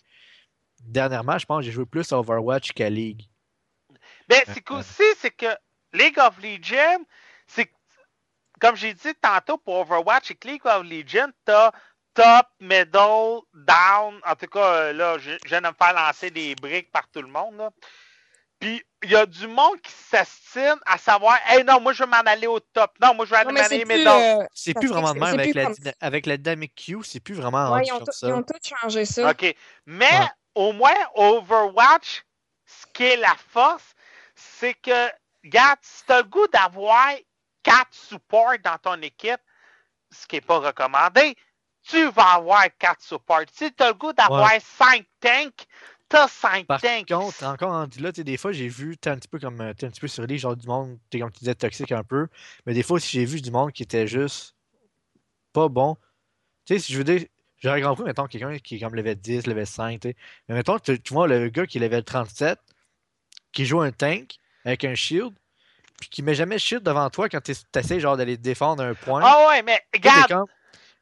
dernièrement, je pense que j'ai joué plus à Overwatch qu'à League. Ben, Euh, c'est qu'aussi, c'est que League of Legends, c'est que- comme j'ai dit tantôt pour Overwatch, que League of Legends, t'as top, middle, down. En tout cas, euh, là, je, je viens de me faire lancer des briques par tout le monde. Là. Puis, il y a du monde qui s'astine à savoir, hey, non, moi, je veux m'en aller au top. Non, moi, je veux m'en aller plus. middle. euh, C'est plus vraiment de même avec plus la, comme- dyna- avec la dynamic queue, c'est plus vraiment Ouais, ils ont, ça. ils ont tout changé ça. OK. Mais, Ouais. au moins, Overwatch, ce qui est la force, c'est que, regarde, si t'as le goût d'avoir quatre supports dans ton équipe, ce qui n'est pas recommandé, tu vas avoir quatre supports. Si t'as le goût d'avoir cinq tanks, t'as cinq Par tanks. contre, encore rendu là, des fois, j'ai vu, t'es un petit peu comme, euh, t'es un petit peu sur les genre du monde, t'es comme tu disais, toxique un peu, mais des fois aussi, j'ai vu du monde qui était juste pas bon. Tu sais, si je veux dire, j'aurais compris, mettons, quelqu'un qui est comme level 10, level 5, tu sais, mais mettons, tu, tu vois, le gars qui est level 37, qui joue un tank avec un shield, puis qui met jamais le shield devant toi quand tu essaies, genre, d'aller défendre un point. Ah ouais, mais regarde,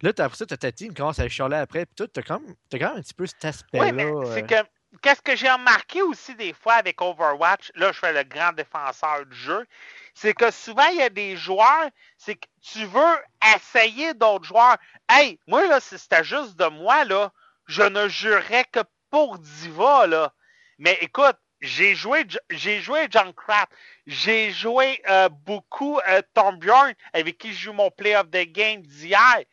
Là, t'as- après ça, t'as ta team qui commence à chialer après, puis tout, t'as quand, même- t'as quand même un petit peu cet aspect-là. Mais c'est euh, que qu'est-ce que j'ai remarqué aussi des fois avec Overwatch, là je fais le grand défenseur du jeu, c'est que souvent il y a des joueurs, c'est que tu veux essayer d'autres joueurs. Hey, moi là, si c'était juste de moi, là, je ne jurerais que pour Diva, là. Mais écoute, j'ai joué j'ai joué Junkrat, j'ai joué euh, beaucoup euh, Torbjorn, avec qui je joue mon play of the game d'hier.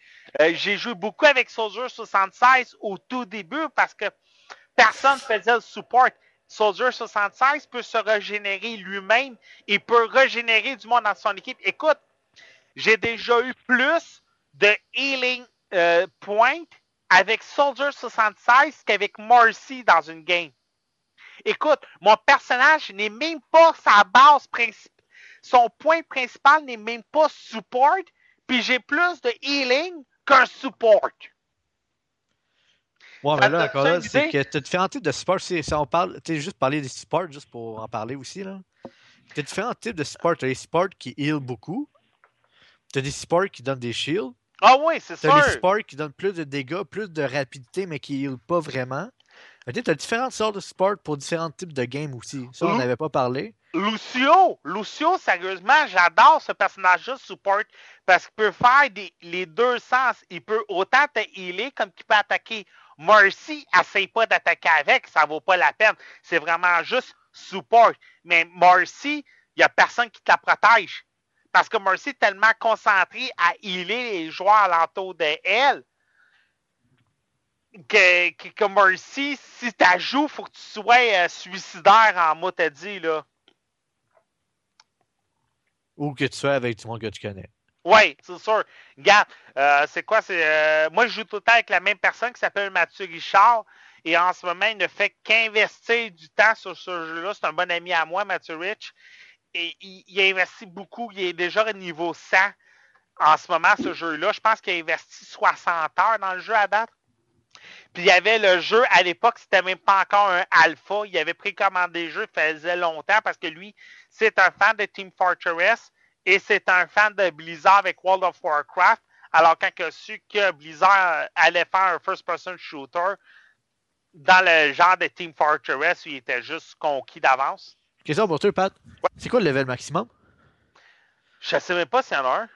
Euh, j'ai joué beaucoup avec Soldier 76 au tout début parce que personne faisait le support. Soldier 76 peut se régénérer lui-même et peut régénérer du monde dans son équipe. Écoute, j'ai déjà eu plus de healing euh, points avec Soldier 76 qu'avec Marcy dans une game. Écoute, mon personnage n'est même pas sa base principale. Son point principal n'est même pas support, puis j'ai plus de healing qu'un support. Ouais, Ça mais là, encore ça là, c'est que t'as différents types de supports. Si, on parle, tu sais, juste parler des supports, juste pour en parler aussi, là. T'as différents types de supports. T'as des supports qui heal beaucoup. T'as des supports qui donnent des shields. Ah oui, c'est T'as des sûr. supports qui donnent plus de dégâts, plus de rapidité, mais qui heal pas vraiment. Tu t'as différentes sortes de supports pour différents types de games aussi. Ça, on n'avait pas parlé. Lucio, Lucio, sérieusement, j'adore ce personnage-là support parce qu'il peut faire des, les deux sens. Il peut autant te healer comme qu'il peut attaquer. Mercy, essaye pas d'attaquer avec, ça vaut pas la peine. C'est vraiment juste support. Mais Mercy, il y a personne qui te la protège. Parce que Mercy est tellement concentré à healer les joueurs alentour de elle que, que, si tu joues, faut que tu sois euh, suicidaire en mot t'as dit. Ou que tu sois avec du monde que tu connais. Oui, c'est sûr. Regarde, euh, c'est quoi? Euh, Moi, je joue tout le temps avec la même personne qui s'appelle Mathieu Richard. Et en ce moment, il ne fait qu'investir du temps sur ce jeu-là. C'est un bon ami à moi, Mathieu Rich. Et il, il a investi beaucoup. Il est déjà au niveau 100 en ce moment, ce jeu-là. Je pense qu'il a investi 60 heures dans le jeu à date. Puis il y avait le jeu à l'époque, c'était même pas encore un alpha. Il avait précommandé le jeu, il faisait longtemps parce que lui, c'est un fan de Team Fortress et c'est un fan de Blizzard avec World of Warcraft. Alors quand il a su que Blizzard allait faire un first-person shooter dans le genre de Team Fortress où il était juste conquis d'avance. Question pour toi, Pat. C'est quoi le level maximum? Je sais même pas s'il y en a un.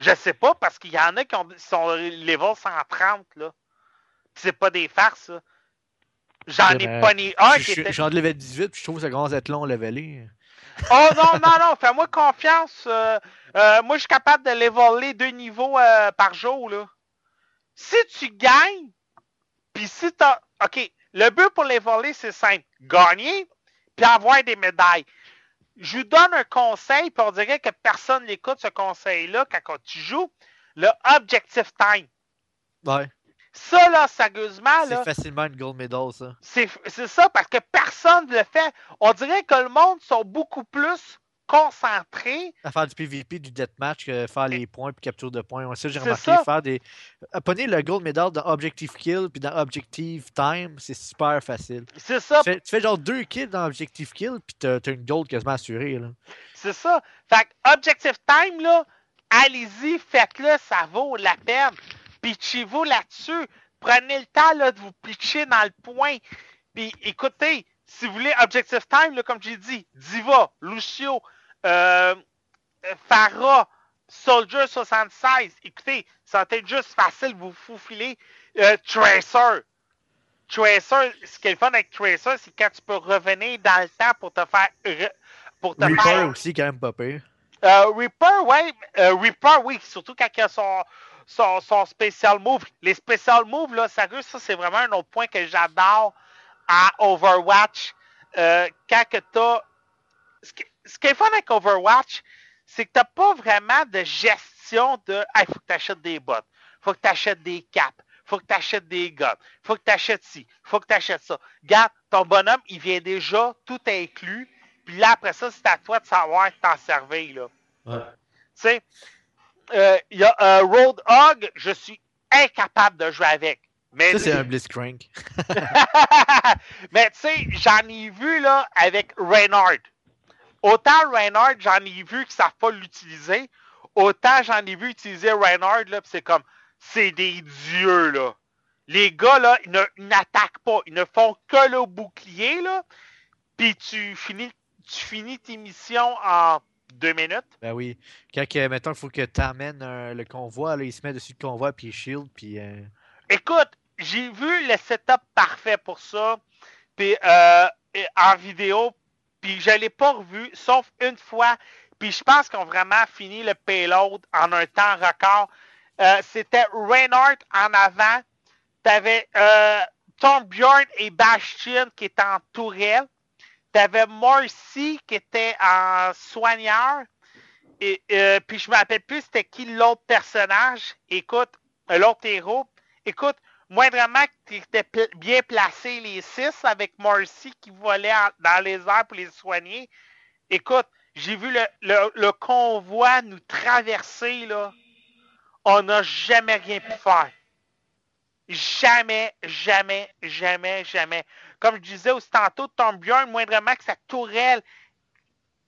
Je sais pas, parce qu'il y en a qui ont, sont level 130, là. C'est pas des farces. J'en ai pas ni un qui était. J'en level 18, puis je trouve que ça commence à être long leveler. Oh non, non, non, fais-moi confiance. Euh, euh, moi, je suis capable de leveler deux niveaux euh, par jour, là. Si tu gagnes, puis si t'as. OK, le but pour leveler, c'est simple. Gagner, puis avoir des médailles. Je vous donne un conseil, puis on dirait que personne n'écoute ce conseil-là quand tu joues. Le objective time. Ouais. Ça, là, sérieusement. C'est facilement une gold medal, ça. C'est ça, parce que personne ne le fait. On dirait que le monde sont beaucoup plus concentrés. À faire du PvP, du deathmatch, que faire les points puis capture de points. Ça, j'ai remarqué. Faire des. Prenez le gold medal dans Objective Kill puis dans Objective Time, c'est super facile. C'est ça. Tu fais, genre deux kills dans Objective Kill puis t'as as une gold quasiment assurée, là. C'est ça. Fait que Objective Time, là, allez-y, faites-le, ça vaut la peine pitchez-vous là-dessus. Prenez le temps là, de vous pitcher dans le point. Puis écoutez, si vous voulez Objective Time, là, comme j'ai dit, Diva, Lucio, euh, Farah, Soldier 76, écoutez, ça va être juste facile, vous faufiler. Euh, Tracer. Tracer, ce qui est le fun avec Tracer, c'est quand tu peux revenir dans le temps pour te faire. Pour te Reaper aussi, quand même, pas pire. Euh, Reaper, ouais. Euh, Reaper, oui, surtout quand il a son, son, son special move. Les special moves, là, sérieux, ça, c'est vraiment un autre point que j'adore à Overwatch. Euh, quand que t'as. Ce qui, ce qui est fun avec Overwatch, c'est que t'as pas vraiment de gestion de. Il faut que t'achètes des bottes. Faut que t'achètes des caps. Faut que t'achètes des guns. Faut que t'achètes ci. Faut que t'achètes ça. Regarde, ton bonhomme, il vient déjà tout inclus. Puis là, après ça, c'est à toi de savoir t'en servir, là. Ouais. Tu sais, euh, il y a euh, Roadhog, je suis incapable de jouer avec. Mais ça, c'est un Blitzcrank. (laughs) mais tu sais, j'en ai vu là avec Reynard. Autant Reynard, j'en ai vu qu'ils ne savent pas l'utiliser. Autant j'en ai vu utiliser Reynard, là, c'est comme, c'est des dieux, là. Les gars, là, ils n'attaquent pas. Ils ne font que le bouclier, là. Puis tu finis, tu finis tes missions en deux minutes. Ben oui. Quand, mettons, il faut que tu amènes le convoi, là, il se met dessus le convoi, puis il shield, puis... Euh, Écoute, j'ai vu le setup parfait pour ça, puis euh, en vidéo, puis je l'ai pas revu, sauf une fois, puis je pense qu'on vraiment fini le payload en un temps record. Euh, c'était Reynard en avant, t'avais euh, Tom Bjorn et Bastion qui étaient en tourelle, T'avais Marcy qui était en soigneur. Et euh, puis je me rappelle plus c'était qui l'autre personnage. Écoute, euh, l'autre héros. Écoute, moindrement que tu étais bien placé les six avec Marcy qui volait dans les airs pour les soigner. Écoute, j'ai vu le, le, convoi nous traverser là. On n'a jamais rien pu faire. Jamais, jamais, jamais, jamais. Comme je disais aussi tantôt, Tom Bjorn, moindrement que sa tourelle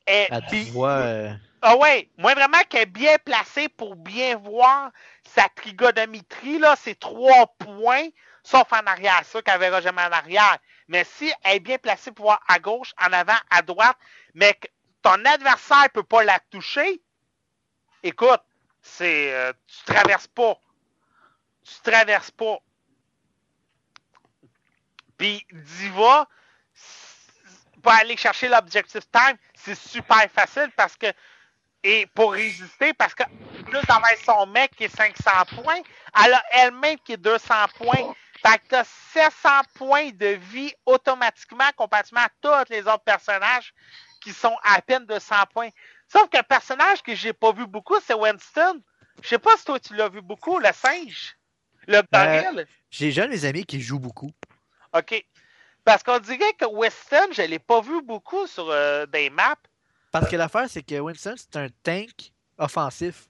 est. Euh, ah ouais, moindrement qu'elle est bien placée pour bien voir sa trigonométrie, là, c'est trois points, sauf en arrière, ça qu'elle verra jamais en arrière. Mais si elle est bien placée pour voir à gauche, en avant, à droite, mais que ton adversaire ne peut pas la toucher, écoute, c'est. Euh, tu traverses pas. Tu traverses pas. Puis Diva, pour aller chercher l'objectif time, c'est super facile parce que. Et pour résister, parce que plus d'avoir son mec qui est 500 points, elle a elle-même qui est 200 points. Fait que t'as 700 points de vie automatiquement comparativement à tous les autres personnages qui sont à peine de 100 points. Sauf qu'un personnage que j'ai pas vu beaucoup, c'est Winston. Je sais pas si toi tu l'as vu beaucoup, le singe. Le baril. Euh, j'ai déjà des amis qui jouent beaucoup. OK. Parce qu'on dirait que Winston, je ne l'ai pas vu beaucoup sur euh, des maps. Parce que l'affaire, c'est que Winston, c'est un tank offensif.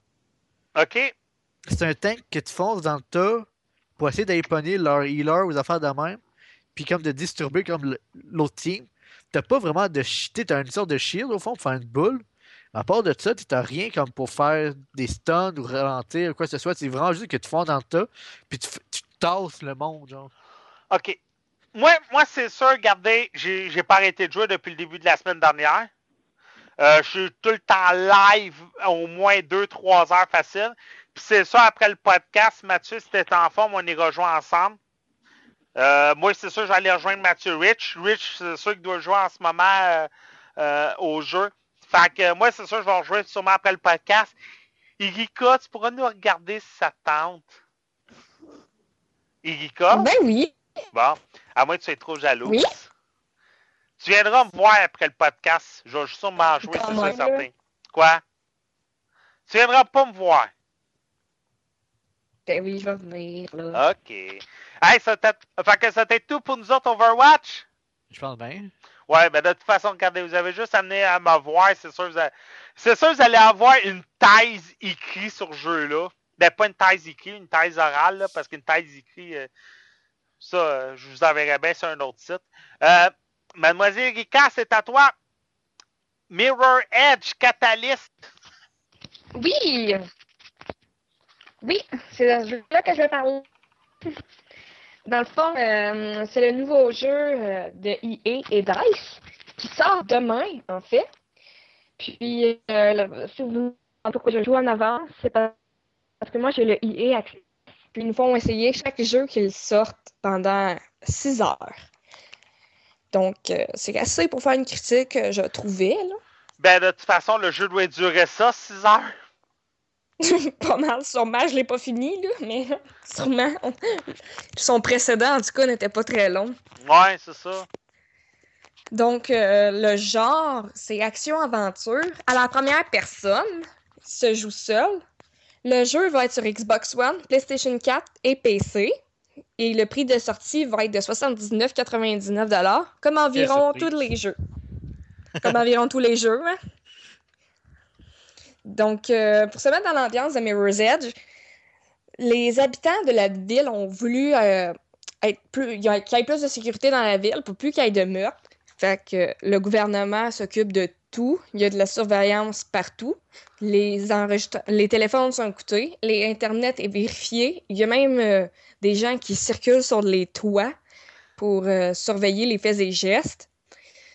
OK. C'est un tank que tu fonces dans le tas pour essayer d'imponer leur healer aux affaires de même. Puis comme de disturber comme l'autre team. T'as pas vraiment de Tu as une sorte de shield au fond pour faire une boule. À part de ça, tu n'as rien comme pour faire des stuns ou ralentir ou quoi que ce soit. C'est vraiment juste que tu fonds dans le tas. Puis tu, tu tasses le monde, genre. OK moi, moi c'est sûr, regardez, j'ai pas arrêté de jouer depuis le début de la semaine dernière. Euh, je suis tout le temps live, au moins 2-3 heures facile. Puis c'est ça, après le podcast, Mathieu, si t'es en forme, on y rejoint ensemble. Euh, moi, c'est sûr, j'allais rejoindre Mathieu Rich. Rich, c'est sûr qu'il doit jouer en ce moment euh, au jeu. Fait que moi, c'est sûr, je vais rejoindre sûrement après le podcast. Irika, tu pourras nous regarder si ça tente. Irika? Ben oui. Bon, à moins que tu sois trop jalouse. Oui. Tu viendras me voir après le podcast. Je vais sûrement jouer, c'est certain. Quoi? Tu viendras pas me voir. Ben oui, je vais venir, là. OK. Hey, ça fait que c'était tout pour nous autres Overwatch? Je pense bien. Ouais, ben de toute façon, regardez, vous avez juste amené à me voir. C'est sûr, vous c'est sûr, vous allez avoir une thèse écrite sur ce jeu-là. Ben, pas une thèse écrite, une thèse orale, là, parce qu'une thèse écrite, euh, ça, euh, je vous enverrai bien sur un autre site. Euh, Mademoiselle Rika, c'est à toi. Mirror Edge Catalyst. Oui. Oui, c'est de ce jeu-là que je vais parler. Dans le fond, euh, c'est le nouveau jeu de EA et DICE qui sort demain, en fait. Puis, euh, si vous pourquoi je joue en avant, c'est parce que moi, j'ai le EA Access. Puis, ils nous font essayer chaque jeu qu'ils sortent pendant 6 heures. Donc, c'est assez pour faire une critique, je trouvais. Là. Ben, de toute façon, le jeu doit durer ça, 6 heures. (laughs) pas mal, sûrement. Je l'ai pas fini, là, mais (laughs) sûrement. (laughs) Son précédent, en tout cas, n'était pas très long. Ouais, c'est ça. Donc, euh, le genre, c'est action-aventure. À la première personne, se joue seul. Le jeu va être sur Xbox One, PlayStation 4 et PC. Et le prix de sortie va être de 79,99 comme environ tous les jeux. comme environ tous les jeux, hein? Donc, euh, pour se mettre dans l'ambiance de Mirror's Edge, les habitants de la ville ont voulu euh, être plus, qu'il y ait plus de sécurité dans la ville pour plus qu'il y ait de meurtres. Fait que le gouvernement s'occupe de tout. Il y a de la surveillance partout. Les, téléphones sont écoutés. Les Internet est vérifié. Il y a même euh, des gens qui circulent sur les toits pour surveiller les faits et gestes.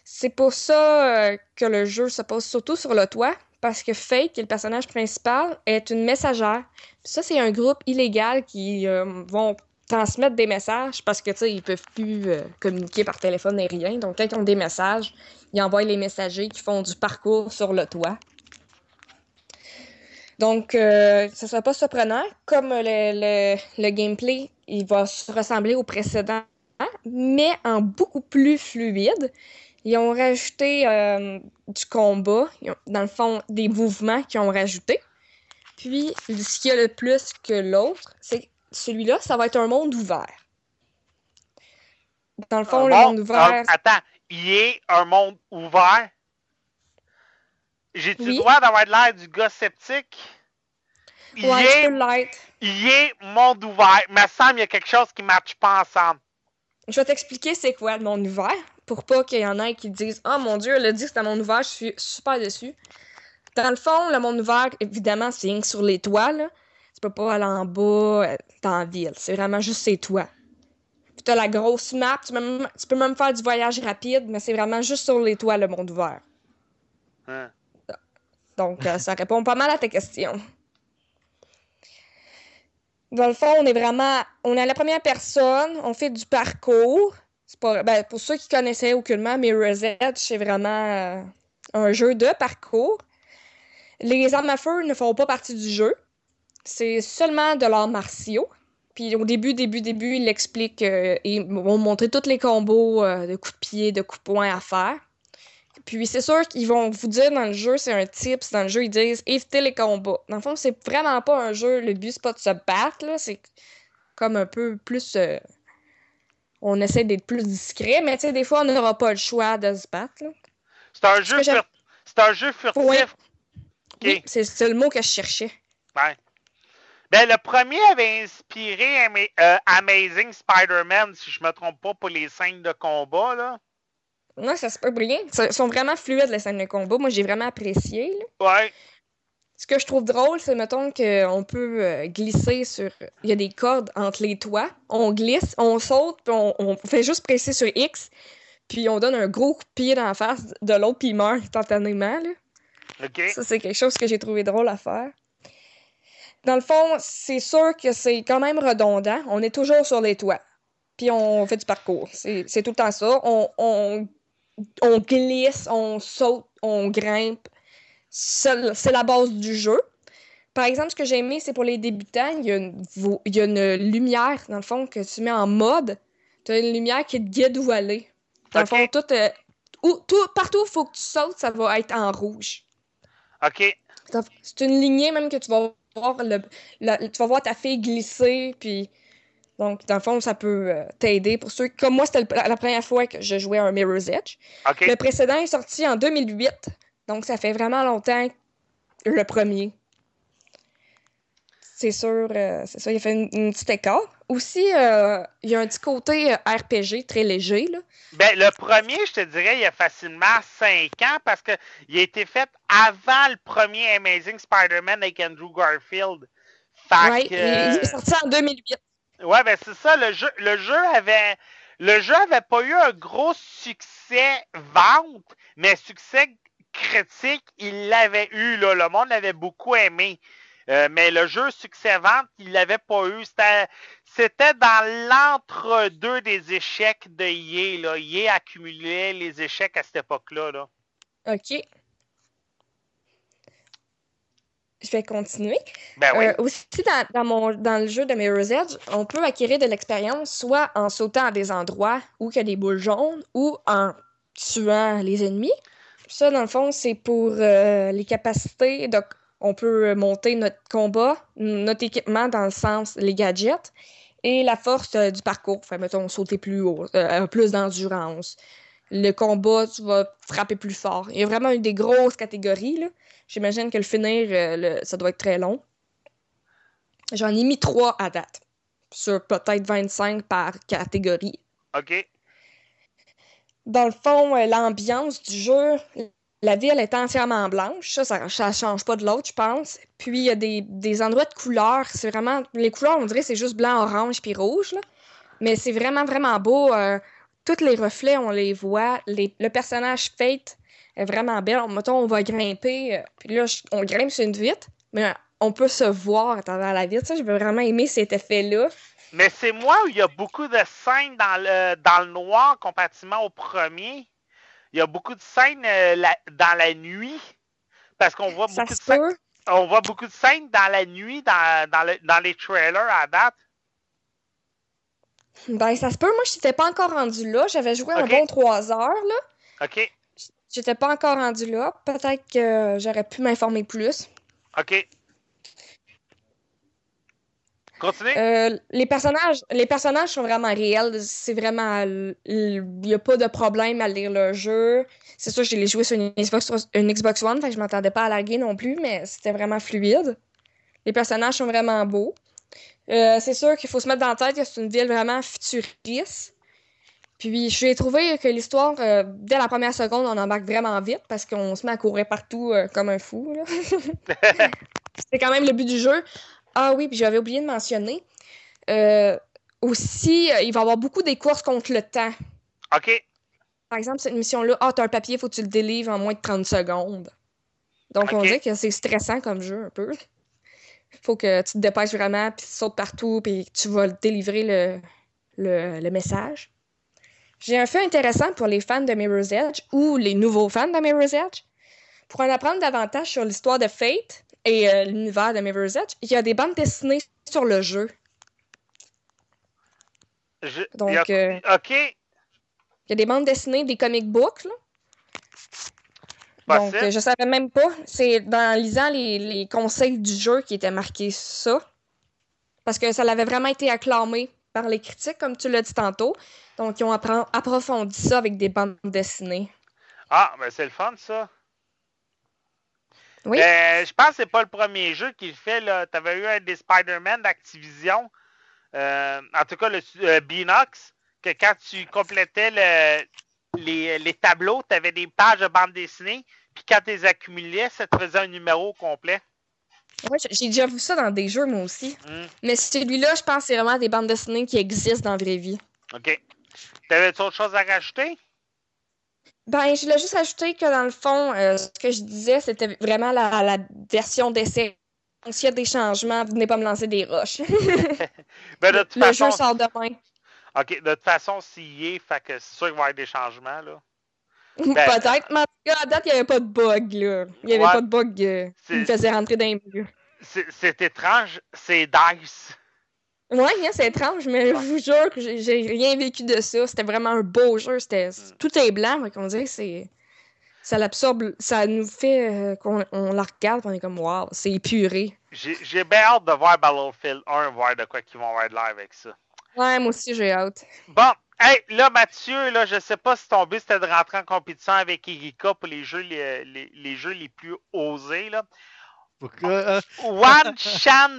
C'est pour ça que le jeu se pose surtout sur le toit, parce que Fate, qui est le personnage principal, est une messagère. ça, c'est un groupe illégal qui euh, vont transmettre des messages parce que, tu sais, ils peuvent plus euh, communiquer par téléphone et rien. Donc, quand ils ont des messages, ils envoient les messagers qui font du parcours sur le toit. Donc, euh, ce ne sera pas surprenant. Comme le, le, gameplay, il va se ressembler au précédent, mais en beaucoup plus fluide. Ils ont rajouté euh, du combat, dans le fond, des mouvements qu'ils ont rajouté. Puis, ce qu'il y a le plus que l'autre, c'est celui-là, ça va être un monde ouvert. Dans le fond, le monde ouvert. attends, il est un monde ouvert? J'ai-tu le droit d'avoir l'air du gars sceptique? Il est, il est monde ouvert. Il me semble qu'il y a quelque chose qui ne matche pas ensemble. Je vais t'expliquer c'est quoi le monde ouvert pour pas qu'il y en ait qui disent Oh mon Dieu, elle a dit que c'était un monde ouvert, je suis super déçue. Dans le fond, le monde ouvert, évidemment, c'est sur les toits. Là. Tu peux pas aller en bas euh, dans la ville. C'est vraiment juste ces toits. Puis t'as la grosse map. Tu, peux même faire du voyage rapide, mais c'est vraiment juste sur les toits, le monde ouvert. Hein? Donc, euh, ça répond pas mal à ta question. Dans le fond, on est vraiment. On est à la première personne, on fait du parcours. Ben, pour ceux qui connaissaient aucunement, Mirror's Edge, c'est vraiment euh, un jeu de parcours. Les armes à feu ne font pas partie du jeu. C'est seulement de l'art martiaux. Puis au début, début, début, ils l'expliquent euh, et vont montrer tous les combos euh, de coups de pied, de coups de poing à faire. Puis c'est sûr qu'ils vont vous dire dans le jeu, c'est un tips, dans le jeu, ils disent évitez les combats. Dans le fond, c'est vraiment pas un jeu, le but c'est pas de se battre, là, c'est comme un peu plus on essaie d'être plus discret, mais tu sais, des fois, on n'aura pas le choix de se battre. C'est un, jeu c'est un jeu furtif. Oui, c'est le mot que je cherchais. Ouais. Ben, le premier avait inspiré euh, Amazing Spider-Man, si je me trompe pas, pour les scènes de combat, là. Non, ça se peut bien. Ils sont vraiment fluides, les scènes de combat. Moi, j'ai vraiment apprécié. Ouais. Ce que je trouve drôle, c'est, mettons, qu'on peut euh, glisser sur. Il y a des cordes entre les toits. On glisse, on saute, puis on, fait juste presser sur X, puis on donne un gros coup de pied dans la face de l'autre, puis il meurt instantanément. Là. OK. Ça, c'est quelque chose que j'ai trouvé drôle à faire. Dans le fond, c'est sûr que c'est quand même redondant. On est toujours sur les toits. Puis on fait du parcours. C'est tout le temps ça. On, on, on glisse, on saute, on grimpe. C'est la base du jeu. Par exemple, ce que j'ai aimé, c'est pour les débutants, il y, a une, il y a une lumière, dans le fond, que tu mets en mode. Tu as une lumière qui te guide où aller. Dans le fond, tout, euh, où- tout- partout où il faut que tu sautes, ça va être en rouge. OK. C'est une lignée même que tu vas voir le, tu vas voir ta fille glisser puis donc dans le fond ça peut euh, t'aider pour ceux comme moi c'était la première fois que je jouais à un Mirror's Edge. Le précédent est sorti en 2008. Donc ça fait vraiment longtemps le premier. C'est sûr, euh, c'est ça, il a fait une, une petite écart. Aussi, euh, il y a un petit côté euh, RPG très léger. Là. Ben, le premier, je te dirais, il y a facilement 5 ans parce que il a été fait avant le premier Amazing Spider-Man avec Andrew Garfield. Il, il est sorti en 2008. Ouais, ben c'est ça, le jeu, le jeu avait le jeu avait pas eu un gros succès vente, mais succès critique, il l'avait eu, là. Le monde l'avait beaucoup aimé. Euh, mais le jeu succès vente, il l'avait pas eu. C'était, dans l'entre-deux des échecs de EA, là. EA accumulait les échecs à cette époque-là, là. OK. Je vais continuer. Ben oui. Euh, aussi, dans, dans mon, dans le jeu de Mirror's Edge, on peut acquérir de l'expérience soit en sautant à des endroits où il y a des boules jaunes ou en tuant les ennemis. Ça, dans le fond, c'est pour euh, les capacités. Donc, on peut monter notre combat, notre équipement dans le sens les gadgets et la force euh, du parcours. Fait, mettons, sauter plus haut, euh, plus d'endurance. Le combat, tu vas frapper plus fort. Il y a vraiment une des grosses catégories. J'imagine que le finir, euh, le- ça doit être très long. J'en ai mis trois à date, sur peut-être 25 par catégorie. OK. Dans le fond, l'ambiance du jeu, la ville est entièrement blanche. Ça, ça, ça change pas de l'autre, je pense. Puis, il y a des, des endroits de couleurs. C'est vraiment... Les couleurs, on dirait, c'est juste blanc, orange puis rouge, là. Mais c'est vraiment, vraiment beau. euh, tous les reflets, on les voit. Le personnage Fate est vraiment belle. Mettons, on va grimper. euh, puis là, je- on grimpe sur une vitre. Mais on peut se voir à travers la vitre. Ça, j'ai vraiment aimé cet effet-là. Mais c'est moi où il y a beaucoup de scènes dans le, dans le noir comparativement au premier. Il y a beaucoup de scènes euh, la- dans la nuit. Parce qu'on voit beaucoup de scènes. On voit beaucoup de scènes dans la nuit dans, dans, le- dans les trailers à date. Ben, ça se peut. Moi, je n'étais pas encore rendu là. J'avais joué un Ok. bon trois heures, là. OK. J'étais pas encore rendu là. Peut-être que j'aurais pu m'informer plus. OK. Euh, les, personnages, les personnages sont vraiment réels. C'est vraiment. Il n'y a pas de problème à lire le jeu. C'est sûr, je l'ai joué sur une Xbox, One, fait que je m'attendais pas à laguer non plus, mais c'était vraiment fluide. Les personnages sont vraiment beaux. Euh, c'est sûr qu'il faut se mettre dans la tête que c'est une ville vraiment futuriste. Puis j'ai trouvé que l'histoire, euh, dès la première seconde, on embarque vraiment vite parce qu'on se met à courir partout comme un fou. (laughs) c'est quand même le but du jeu. Ah oui, puis j'avais oublié de mentionner. euh, aussi, euh, il va y avoir beaucoup des courses contre le temps. OK. Par exemple, cette mission-là, ah, t'as un papier, faut que tu le délivres en moins de 30 secondes. Donc, on dirait que c'est stressant comme jeu, un peu. Faut que tu te dépêches vraiment, puis tu sautes partout, puis tu vas délivrer le, le, le message. J'ai un fait intéressant pour les fans de Mirror's Edge ou les nouveaux fans de Mirror's Edge. Pour en apprendre davantage sur l'histoire de Fate et euh, l'univers de Mirror's Edge, il y a des bandes dessinées sur le jeu. Je- Donc, il y a- euh, OK. Il y a des bandes dessinées, des comic books, là. Donc, euh, je savais même pas. C'est dans lisant les, les conseils du jeu qui était marqué ça. Parce que ça l'avait vraiment été acclamé par les critiques, comme tu l'as dit tantôt. Donc, ils ont approfondi ça avec des bandes dessinées. Ah, ben c'est le fun, ça. Oui. Ben, je pense que c'est pas le premier jeu qu'il fait. Tu avais eu un des Spider-Man d'Activision. Euh, en tout cas, le euh, Beanox, que quand tu complétais le- les, les tableaux, tu avais des pages de bande dessinée. Puis quand tu les accumulais, ça te faisait un numéro complet. Ouais, j- j'ai déjà vu ça dans des jeux, moi aussi. Hmm, Mais celui-là, je pense que c'est vraiment des bandes dessinées qui existent dans la vraie vie. OK. T'avais-tu autre chose à rajouter? Ben, je voulais juste ajouter que dans le fond, euh, ce que je disais, c'était vraiment la, la version d'essai. Donc, s'il y a des changements, venez pas me lancer des roches. (laughs) Ben, de toute le façon, jeu sort demain. OK, de toute façon, s'il y est, fait que c'est sûr qu'il va y avoir des changements, là. (laughs) Ben, Peut-être, mais en tout cas, à date, il n'y avait pas de bug, là. Il n'y avait Ouais. pas de bug euh, qui me faisait rentrer dans les murs. C'est étrange, c'est Dice. Ouais, hein, c'est étrange, mais je vous jure que j'ai rien vécu de ça. C'était vraiment un beau jeu. C'était Mm. Tout est blanc, mais qu'on dirait que c'est. Ça l'absorbe, ça nous fait euh, qu'on on la regarde, on est comme waouh, c'est épuré. J'ai j'ai bien hâte de voir Battlefield 1, voir de quoi qu'ils vont avoir de l'air avec ça. Ouais, moi aussi j'ai hâte. Bon, hey, là, Mathieu, là, je sais pas si ton but c'était de rentrer en compétition avec Erika pour les jeux les, les, les jeux les plus osés, là. Pourquoi? euh, One (laughs) Chan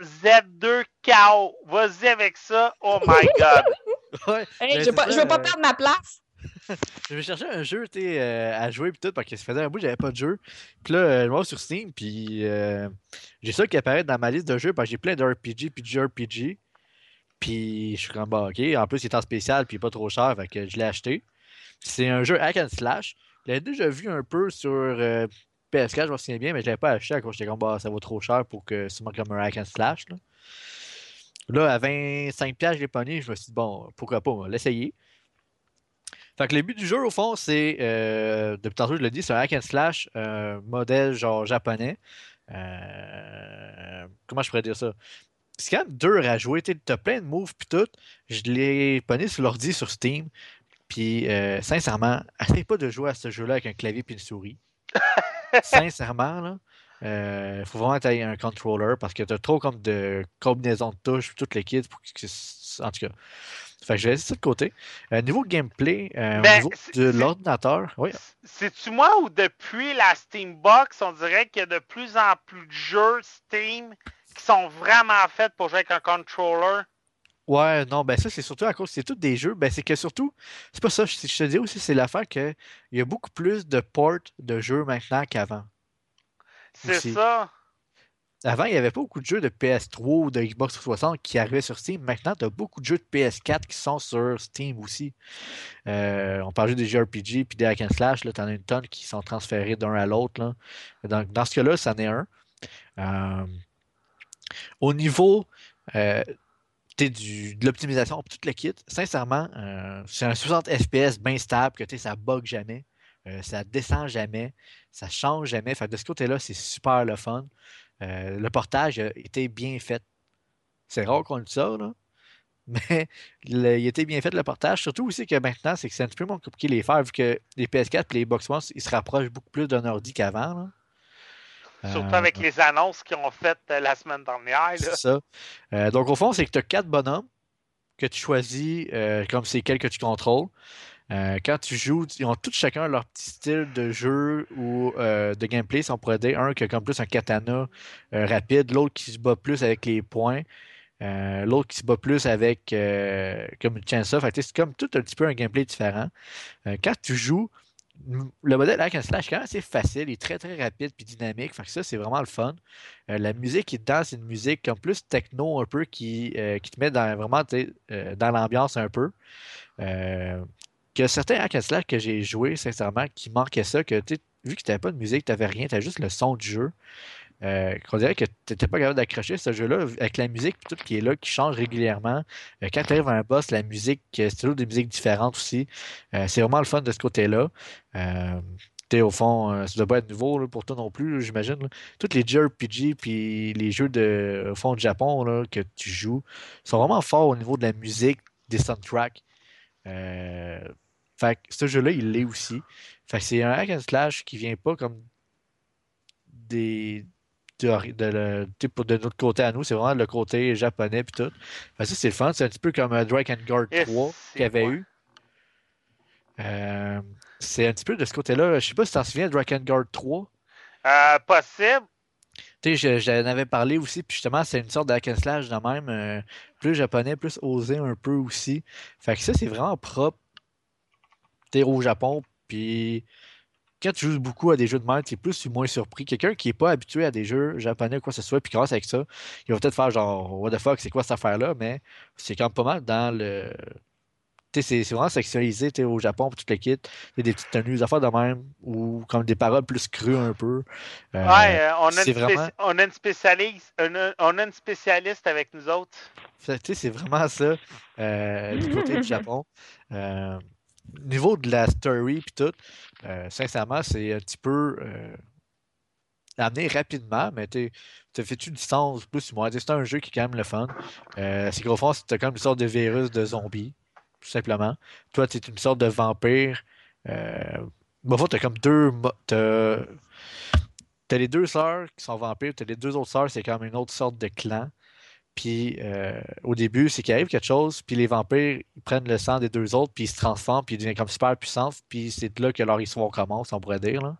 Z2 KO. Vas-y avec ça. Oh my god. (laughs) ouais, Hey, je veux pas, c'est je veux ça, pas euh, perdre ma place. (laughs) Je vais chercher un jeu euh, à jouer puis tout parce que ça faisait un bout que j'avais pas de jeu. Puis là, euh, je vais sur Steam puis j'ai ça qui apparaît dans ma liste de jeux parce que j'ai plein de RPG puis de. Puis je suis comme bah ok. En plus il est en spécial puis il est pas trop cher fait que je l'ai acheté. C'est un jeu hack and slash. Je l'avais déjà vu un peu sur euh, PS4, je me souviens bien, mais je l'avais pas acheté à cause j'étais comme bah ça vaut trop cher pour que c'est comme un hack and slash. Là, à 25$, je l'ai pogné, je me suis dit bon, pourquoi pas, l'essayer. Fait que le but du jeu, au fond, c'est, euh, depuis tantôt je le dis, c'est un hack and slash euh, modèle genre japonais. Euh, comment je pourrais dire ça? C'est quand même dur à jouer, tu as plein de moves puis tout. Je l'ai pogné sur l'ordi sur Steam. Puis euh, sincèrement, (laughs) essaye pas de jouer à ce jeu-là avec un clavier puis une souris. (laughs) sincèrement, là. Il faut vraiment que tu un controller parce que tu as trop comme de combinaisons de touches puis tout le kit pour que, en tout cas. Fait que je vais laisser ça de côté. Euh, niveau gameplay, euh, Ben, au niveau de l'ordinateur, oui. C'est-tu moi ou depuis la Steambox, on dirait qu'il y a de plus en plus de jeux Steam qui sont vraiment faits pour jouer avec un controller? Ouais, non, ben ça, c'est surtout à cause, c'est tous des jeux. Ben c'est que surtout, c'est pas ça, je, je te dis aussi, c'est l'affaire qu'il y a beaucoup plus de ports de jeux maintenant qu'avant. C'est ça. Avant, il n'y avait pas beaucoup de jeux de PS3 ou de Xbox 360 qui arrivaient sur Steam. Maintenant, tu as beaucoup de jeux de PS4 qui sont sur Steam aussi. Euh, on parlait des JRPG puis des hack and slash. Tu en as une tonne qui sont transférés d'un à l'autre. Donc, dans ce cas-là, c'en est un. Euh, au niveau euh, du, de l'optimisation, tout le kit, sincèrement, euh, c'est un 60 FPS bien stable, que ça bug jamais. Euh, ça descend jamais, ça change jamais. Fait de ce côté-là, c'est super le fun. Euh, le portage a été bien fait. C'est rare qu'on le ça, là. (laughs) Mais le- il était bien fait le portage. Surtout aussi que maintenant, c'est que c'est un petit peu moins compliqué de les faire vu que les PS4 et les Xbox One, ils se rapprochent beaucoup plus d'un ordi qu'avant. Surtout avec les annonces qu'ils ont faites euh, la semaine dernière. C'est ça. Euh, donc, au fond, c'est que tu as quatre bonhommes que tu choisis euh, comme c'est quels que tu contrôles. Euh, quand tu joues, ils ont tous chacun leur petit style de jeu ou euh, de gameplay, si on pourrait dire. Un qui a comme plus un katana euh, rapide, l'autre qui se bat plus avec les poings, euh, l'autre qui se bat plus avec comme une que c'est comme tout un petit peu un gameplay différent. Quand tu joues, le modèle hack and slash est quand même assez facile, il est très très rapide puis dynamique. Fait que ça, c'est vraiment le fun. Euh, la musique qui est dedans, c'est une musique comme plus techno un peu qui, euh, qui te met dans, vraiment euh, dans l'ambiance un peu. Que certains hack and slash que j'ai joué, sincèrement, qui manquaient ça, que vu que tu n'avais pas de musique, tu n'avais rien, tu juste le son du jeu. Euh, dirait que tu n'étais pas capable d'accrocher ce jeu-là avec la musique tout qui est là, qui change régulièrement. Euh, quand tu arrives à un boss, la musique, euh, c'est toujours des musiques différentes aussi. Euh, c'est vraiment le fun de ce côté-là. Sais, au fond, ça doit pas être nouveau pour toi non plus, j'imagine. Tous les JRPG puis les jeux de, au fond, du Japon là, que tu joues sont vraiment forts au niveau de la musique, des soundtracks. Fait que ce jeu-là, il l'est aussi. Fait c'est un hack and slash qui vient pas comme des. De, de, notre côté à nous, c'est vraiment le côté japonais puis tout. Que ça, c'est le fun. C'est un petit peu comme euh, Drake and Guard Et 3 c'est qu'il y avait eu. Euh, c'est un petit peu de ce côté-là. Je sais pas si tu t'en souviens, Drake and Guard 3. Euh, possible. Tu sais, je- j'en avais parlé aussi, puis justement, c'est une sorte de hack and slash de même, euh, plus japonais, plus osé un peu aussi. Fait que ça, c'est vraiment propre t'es au Japon, puis quand tu joues beaucoup à des jeux de même, tu es plus ou moins surpris. Quelqu'un qui n'est pas habitué à des jeux japonais ou quoi que ce soit, puis grâce avec ça, il va peut-être faire genre, what the fuck, c'est quoi cette affaire-là, mais c'est quand même pas mal dans le c'est vraiment sexualisé au Japon pour toute l'équipe. Il y a des petites tenues, des affaires de même, ou comme des paroles plus crues un peu. Euh, ouais, euh, on, a une vraiment... on, a une spécialiste, on a une spécialiste avec nous autres. C'est vraiment ça euh, du côté du Japon. Niveau de la story puis tout, sincèrement, c'est un petit peu amené rapidement, mais tu fais-tu une distance plus ou moins? C'est un jeu qui est quand même le fun. c'est qu'au fond, c'est comme une sorte de virus de zombies tout simplement. Toi, tu es une sorte de vampire. Euh, bon, tu as comme deux. T'as as les deux sœurs qui sont vampires, tu as les deux autres sœurs, c'est comme une autre sorte de clan. Puis euh, au début, c'est qu'il arrive quelque chose, puis les vampires ils prennent le sang des deux autres, puis ils se transforment, puis ils deviennent comme super puissants, puis c'est là que leur histoire commence, on pourrait dire. Là.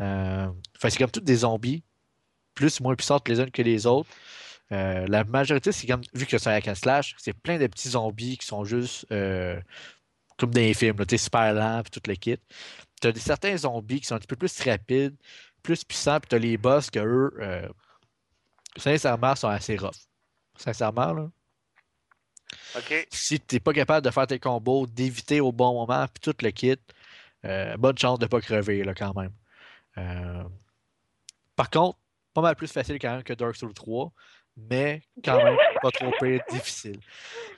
Euh, c'est comme tous des zombies, plus ou moins puissantes les unes que les autres. Euh, la majorité, c'est comme, vu que c'est un hack slash, c'est plein de petits zombies qui sont juste comme dans les films, t'es super lent, puis toute le kit. T'as des, certains zombies qui sont un petit peu plus rapides, plus puissants, puis t'as les boss que eux, sincèrement, sont assez rough. Sincèrement, là. Si t'es pas capable de faire tes combos, d'éviter au bon moment, puis tout le kit, bonne chance de pas crever, là, quand même. Par contre, pas mal plus facile quand même que Dark Souls 3 mais quand même (laughs) pas trop pire, difficile.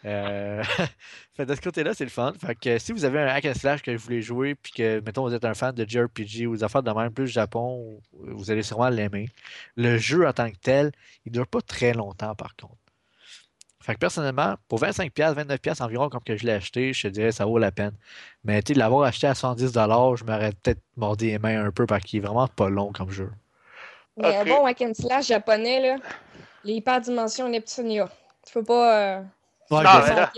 Euh... (laughs) de ce côté-là, c'est le fun. Fait que si vous avez un hack and slash que vous voulez jouer, puis que, mettons, vous êtes un fan de JRPG ou des affaires de même, plus Japon, vous allez sûrement l'aimer. Le jeu en tant que tel, il ne dure pas très longtemps, par contre. Fait que personnellement, pour 25$, 29$ environ, comme que je l'ai acheté, je te dirais ça vaut la peine. Mais tu l'avoir acheté à 110$, je m'aurais peut-être mordi les mains un peu parce qu'il est vraiment pas long comme jeu. Mais bon hack and slash japonais, là, les hyperdimensions Neptunia. Tu peux pas. Euh, ouais, ça.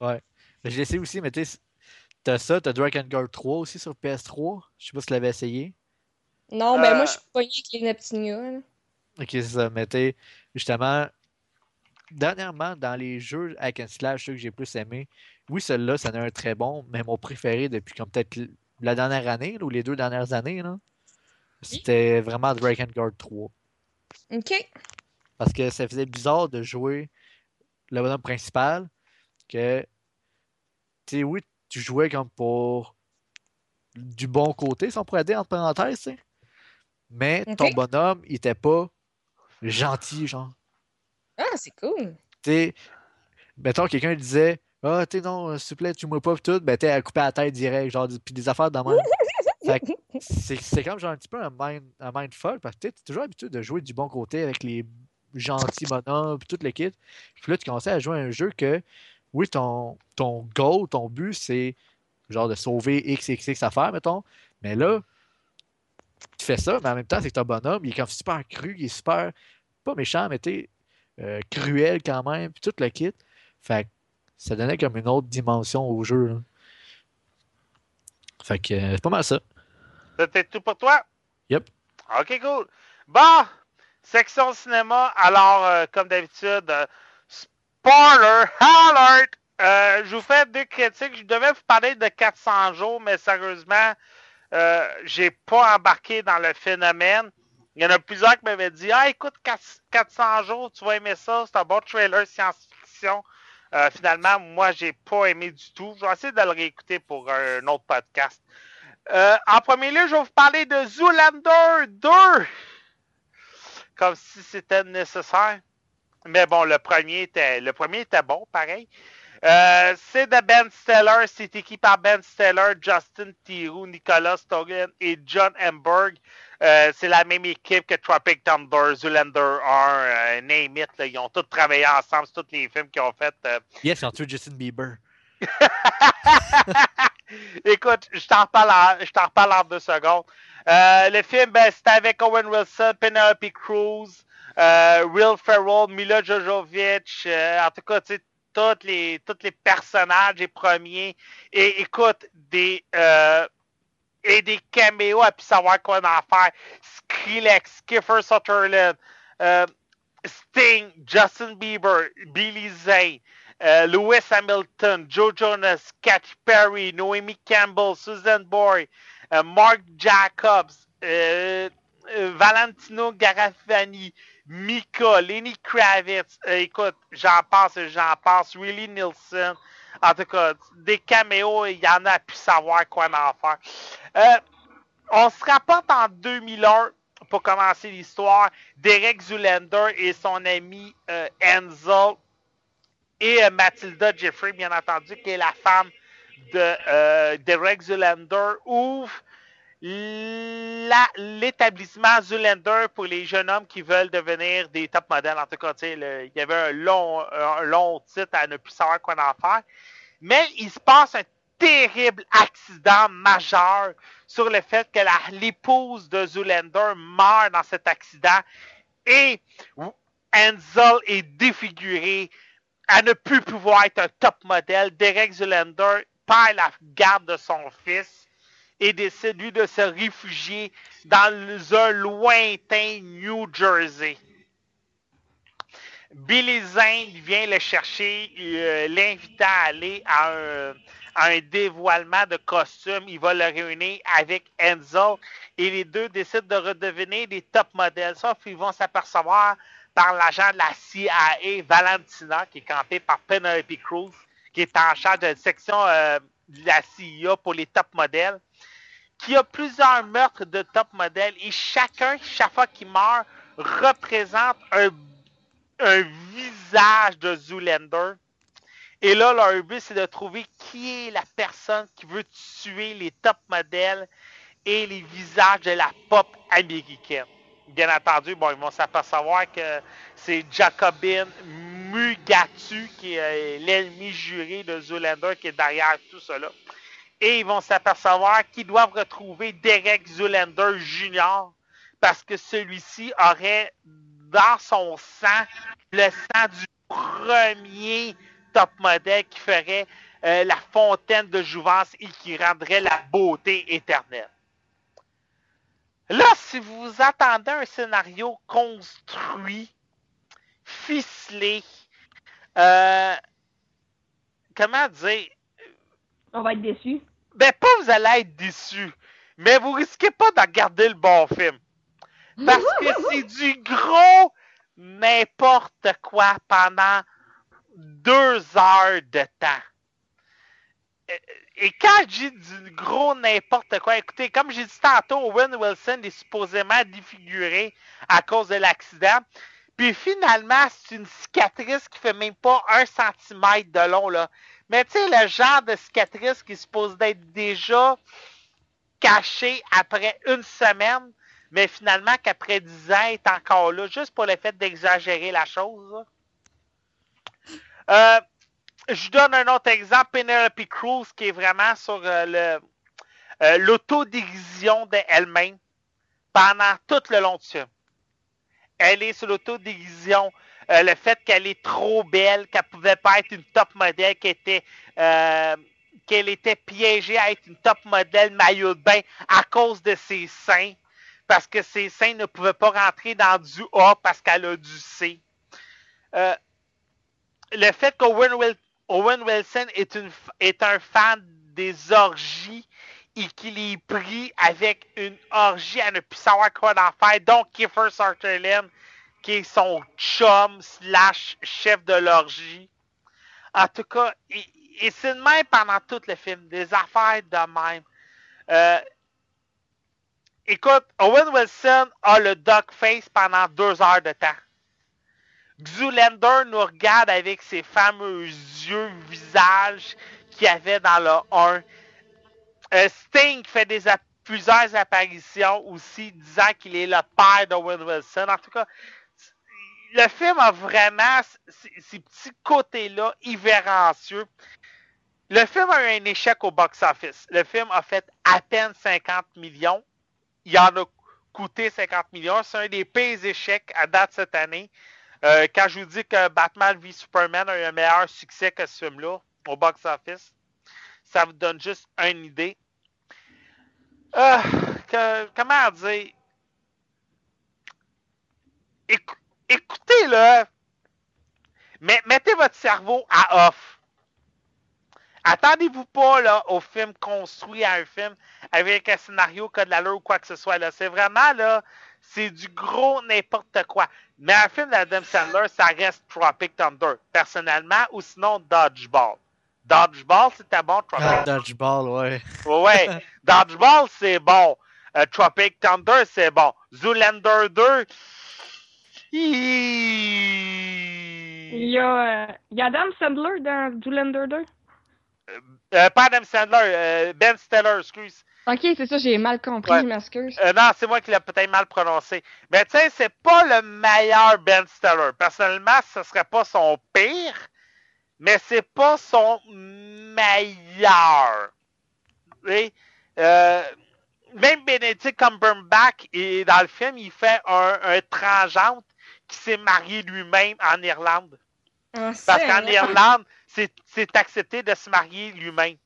Ouais. Mais je l'ai aussi, mais tu t'as ça, t'as Dragon Guard 3 aussi sur PS3. Je sais pas si tu l'avais essayé. Non, ben moi, je suis pogné avec les Neptunia. Ok, c'est ça. Mais tu justement, dernièrement, dans les jeux hack and slash, ceux que j'ai plus aimé, oui, celui-là, ça en a un très bon, mais mon préféré depuis comme peut-être la dernière année, ou les deux dernières années, là, c'était vraiment Dragon Guard 3. OK. Parce que ça faisait bizarre de jouer le bonhomme principal. Que, tu sais, oui, tu jouais comme pour du bon côté, si on pourrait dire, entre parenthèses. Mais ton bonhomme, il était pas gentil, genre. Ah, c'est cool. Tu sais, mettons, quelqu'un disait Ah, tu non, s'il te plaît, tu me pas, tout, ben, t'es à couper la tête direct, genre, puis des affaires de même. (laughs) c'est comme genre un petit peu un, mind, un mindfuck parce que tu es toujours habitué de jouer du bon côté avec les gentils bonhommes et toute l'équipe. Puis là, tu commençais à jouer un jeu que, oui, ton, ton goal, ton but, c'est genre de sauver XXX affaires, mettons. Mais là, tu fais ça, mais en même temps, c'est que ton bonhomme, il est comme super cru, il est super, pas méchant, mais tu euh, cruel quand même, puis tout le kit. Fait que ça donnait comme une autre dimension au jeu. Fait que euh, c'est pas mal ça. C'était tout pour toi? Yep. OK, cool. Bon, section cinéma. Alors, euh, comme d'habitude, spoiler alert! Je vous fais deux critiques. Je devais vous parler de 400 jours, mais sérieusement, j'ai pas embarqué dans le phénomène. Il y en a plusieurs qui m'avaient dit Ah, écoute, 400 jours, tu vas aimer ça, c'est un bon trailer science-fiction. finalement, moi, j'ai pas aimé du tout. Je vais essayer de le réécouter pour un autre podcast. Euh, en premier lieu, je vais vous parler de Zoolander 2. Comme si c'était nécessaire. Mais bon, le premier était, le premier était bon, pareil. Euh, c'est de Ben Stiller. C'est écrit par Ben Stiller, Justin Theroux, Nicolas Stogan et John Emberg. Euh, c'est la même équipe que Tropic Thunder, Zoolander 1, Name It. ils ont tous travaillé ensemble sur tous les films qu'ils ont fait. Yes, ils ont tué Justin Bieber. (laughs) Écoute, je t'en reparle, reparle en deux secondes. Euh, le film, ben, c'était avec Owen Wilson, Penelope Cruz, euh, Will Ferrell, Mila Jojovic, euh, en tout cas, tu sais, tous les, tous les personnages, les premiers. Et écoute, des, euh, et des caméos à plus savoir quoi en faire. Skrillex, Kiefer Sutherland, euh, Sting, Justin Bieber, Billy Zane. Euh, Lewis Hamilton, Joe Jonas, Katy Perry, Noemi Campbell, Susan Boy, euh, Mark Jacobs, euh, Valentino Garafani, Mika, Lenny Kravitz, écoute, j'en passe, j'en passe, Willie Nielsen, En tout cas, des caméos, il y en a pu savoir quoi en faire. Euh, on se rapporte en 2001 pour commencer l'histoire. Derek Zulander et son ami euh, Enzo et euh, Mathilda Jeffrey, bien entendu, qui est la femme de euh, Derek Zulander, ouvrent l'établissement Zulander pour les jeunes hommes qui veulent devenir des top modèles. En tout cas, il y avait un long, un long titre à ne plus savoir quoi en faire. Mais il se passe un terrible accident majeur sur le fait que l'épouse de Zulander meurt dans cet accident et Ansel est défiguré à ne plus pouvoir être un top modèle. Derek Zulander perd la garde de son fils et décide, lui, de se réfugier dans un lointain New Jersey. Billy Zane vient le chercher, euh, l'invite à aller à un, dévoilement de costume. Il va le réunir avec Enzo et les deux décident de redevenir des top modèles. Sauf qu'ils vont s'apercevoir par l'agent de la CIA, Valentina, qui est campé par Penelope Cruz, qui est en charge de la section euh, de la CIA pour les top modèles, qui a plusieurs meurtres de top modèles et chacun, chaque fois qu'il meurt, représente un, un visage de Zoolander. Et là, leur but, c'est de trouver qui est la personne qui veut tuer les top modèles et les visages de la pop américaine bien entendu, bon, ils vont s'apercevoir que c'est Jacobin Mugatu qui est l'ennemi juré de Zoolander qui est derrière tout cela. Et ils vont s'apercevoir qu'ils doivent retrouver Derek Zoolander Jr. parce que celui-ci aurait dans son sang le sang du premier top modèle qui ferait euh, la fontaine de jouvence et qui rendrait la beauté éternelle. Là, si vous attendez un scénario construit, ficelé, euh, comment dire? On va être déçu. Ben, pas vous allez être déçu, mais vous risquez pas de regarder le bon film. Parce que c'est du gros n'importe quoi pendant deux heures de temps et quand j'ai du gros n'importe quoi, écoutez, comme j'ai dit tantôt, Owen Wilson est supposément défiguré à cause de l'accident. Puis finalement, c'est une cicatrice qui fait même pas un centimètre de long, là. Mais tu sais, le genre de cicatrice qui est supposé d'être déjà caché après une semaine, mais finalement qu'après dix ans, est encore là, juste pour le fait d'exagérer la chose. Euh, je donne un autre exemple, Penelope Cruz, qui est vraiment sur euh, euh, d'elle-même pendant tout le long du film. Elle est sur l'autodérision, euh, le fait qu'elle est trop belle, qu'elle pouvait pas être une top modèle, qu'elle était était piégée à être une top modèle maillot de bain à cause de ses seins, parce que ses seins ne pouvaient pas rentrer dans du A parce qu'elle a du C. le fait qu'Owen Owen Wilson est un fan des orgies et qu'il est pris avec une orgie à ne plus savoir quoi en faire. Donc, Kiefer Sutherland, son chum slash chef de l'orgie. En tout cas, et, c'est de même pendant tout le film. Des affaires de même. Euh, écoute, Owen Wilson a le duck face pendant deux heures de temps. Zoolander nous regarde avec ses fameux yeux visages qu'il avait dans le 1. Euh, Sting fait des plusieurs apparitions aussi, disant qu'il est le père d'Owen Wilson. En tout cas, le film a vraiment ces, petits côtés-là irrévérencieux. Le film a eu un échec au box-office. Le film a fait à peine 50 millions. Il en a coûté 50 millions. C'est un des pires échecs à date cette année. Euh, quand je vous dis que Batman v Superman a eu un meilleur succès que ce film-là au box-office, ça vous donne juste une idée. Euh, comment dire? Écoutez-le. Mettez votre cerveau à off. Attendez-vous pas là, au film construit à un film avec un scénario qui a de l'allure ou quoi que ce soit. Là. C'est vraiment là, c'est du gros n'importe quoi. Mais un film d'Adam Sandler, ça reste Tropic Thunder, personnellement, ou sinon Dodgeball. Dodgeball, c'était bon. Ah, Dodgeball, ouais. ouais. (laughs) Dodgeball, c'est bon. Euh, Tropic Thunder, c'est bon. Zoolander 2. Il y a, euh, il y a Adam Sandler dans Zoolander 2. Euh, pas Adam Sandler, euh, Ben Stiller, excuse. Ok, c'est ça, j'ai mal compris, Ouais. je m'excuse. Euh, non, c'est moi qui l'ai peut-être mal prononcé. Mais tu sais, c'est pas le meilleur Ben Stiller. Personnellement, ce serait pas son pire, mais c'est pas son meilleur. Euh, même Benedict Cumberbatch, dans le film, il fait un, un qui s'est marié lui-même en Irlande. Ah, Parce qu'en. Irlande, c'est c'est accepté de se marier lui-même,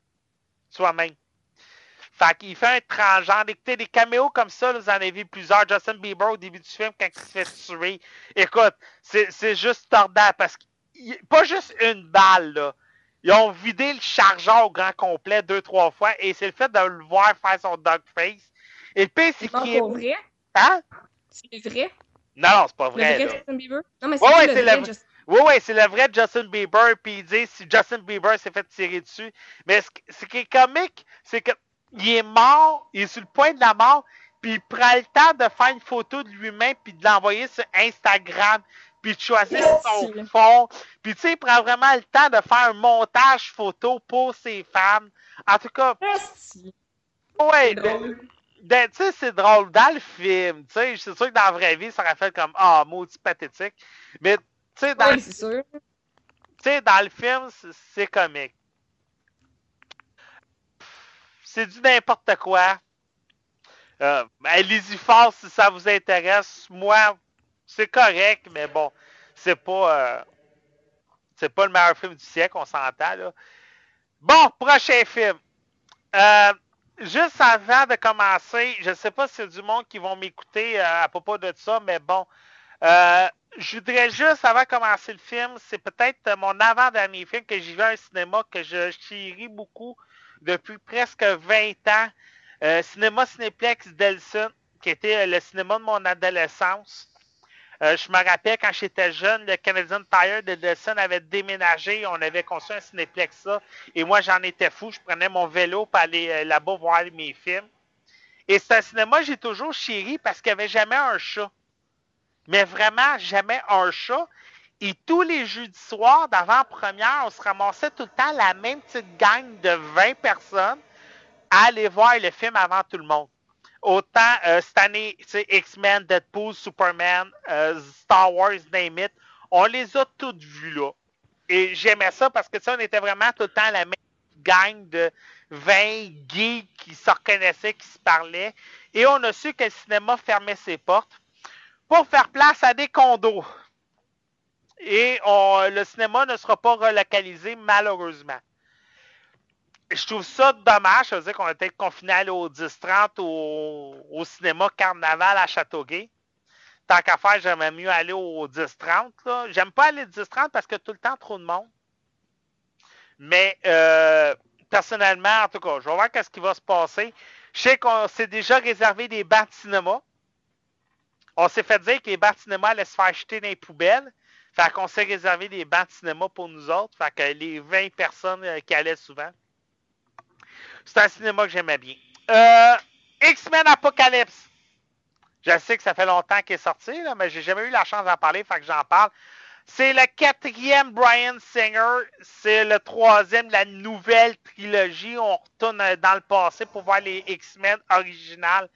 soi-même. Fait qu'il fait un transgenre. Écoutez, des caméos comme ça, là, vous en avez vu plusieurs. Justin Bieber au début du film, quand il se fait tuer. Écoute, c'est c'est juste tordant parce que pas juste une balle, là. Ils ont vidé le chargeur au grand complet deux, trois fois et c'est le fait de le voir faire son dog face. Et le pire, c'est C'est qu'il est. pour vrai? Hein? C'est vrai? Non, non, c'est pas Le vrai. là. Justin Bieber? Non, mais Ouais, c'est ouais, le c'est vrai le- Justin Oui, oui, c'est le vrai Justin Bieber. Puis il dit si Justin Bieber s'est fait tirer dessus. Mais ce, qui- ce qui est comique, c'est que il est mort, il est sur le point de la mort, puis il prend le temps de faire une photo de lui-même puis de l'envoyer sur Instagram, puis de choisir son Merci. fond. Puis tu sais, il prend vraiment le temps de faire un montage photo pour ses fans. En tout cas, Asti. ouais, tu sais, c'est drôle dans le film. Tu sais, c'est sûr que dans la vraie vie, ça aurait fait comme Ah, maudit pathétique. Mais tu sais, dans, Ouais, le- dans le film, c'est- c'est comique. C'est du n'importe quoi. Euh, Allez-y fort si ça vous intéresse. Moi, c'est correct, mais bon, c'est pas, euh, c'est pas le meilleur film du siècle, on s'entend là. Bon, prochain film. Euh, juste avant de commencer, je sais pas s'il y a du monde qui vont m'écouter euh, à propos de ça, mais bon, euh, je voudrais juste, avant de commencer le film, c'est peut-être mon avant-dernier film que j'ai vu à un cinéma que je chéris beaucoup depuis presque 20 ans. Euh, cinéma Cinéplex Delson, qui était le cinéma de mon adolescence. Euh, je me rappelle quand j'étais jeune, le Canadian Tire de Delson avait déménagé, on avait construit un Cinéplex et moi j'en étais fou, je prenais mon vélo pour aller euh, là-bas voir mes films. Et c'est un cinéma que j'ai toujours chéri parce qu'il n'y avait jamais un chat mais vraiment jamais un chat. Et tous les jeudis soirs d'avant-première, on se ramassait tout le temps la même petite gang de 20 personnes à aller voir le film avant tout le monde. Autant euh, cette année, X-Men, Deadpool, Superman, euh, Star Wars, Name It, on les a toutes vues là. Et j'aimais ça parce que ça, on était vraiment tout le temps la même gang de 20 gays qui se reconnaissaient, qui se parlaient. Et on a su que le cinéma fermait ses portes pour faire place à des condos. Et on- le cinéma ne sera pas relocalisé, malheureusement. Je trouve ça dommage. Ça veut dire qu'on était confiné à aller au 10-30 au, cinéma Carnaval à Châteauguay. Tant qu'à faire, j'aimerais mieux aller au 10-30. là. J'aime pas aller au 10-30 parce que tout le temps, trop de monde. Mais euh, personnellement, en tout cas, je vais voir qu'est-ce qui va se passer. Je sais qu'on s'est déjà réservé des bancs de cinéma. On s'est fait dire que les bancs de cinéma allaient se faire jeter dans les poubelles. Fait qu'on s'est réservé des bancs de cinéma pour nous autres. Fait que les 20 personnes euh, qui allaient souvent. C'est un cinéma que j'aimais bien. Euh, X-Men Apocalypse. Je sais que ça fait longtemps qu'il est sorti, là, mais j'ai jamais eu la chance d'en parler, fait que j'en parle. C'est le quatrième Brian Singer. C'est le troisième de la nouvelle trilogie. On retourne euh, dans le passé pour voir les X-Men originales.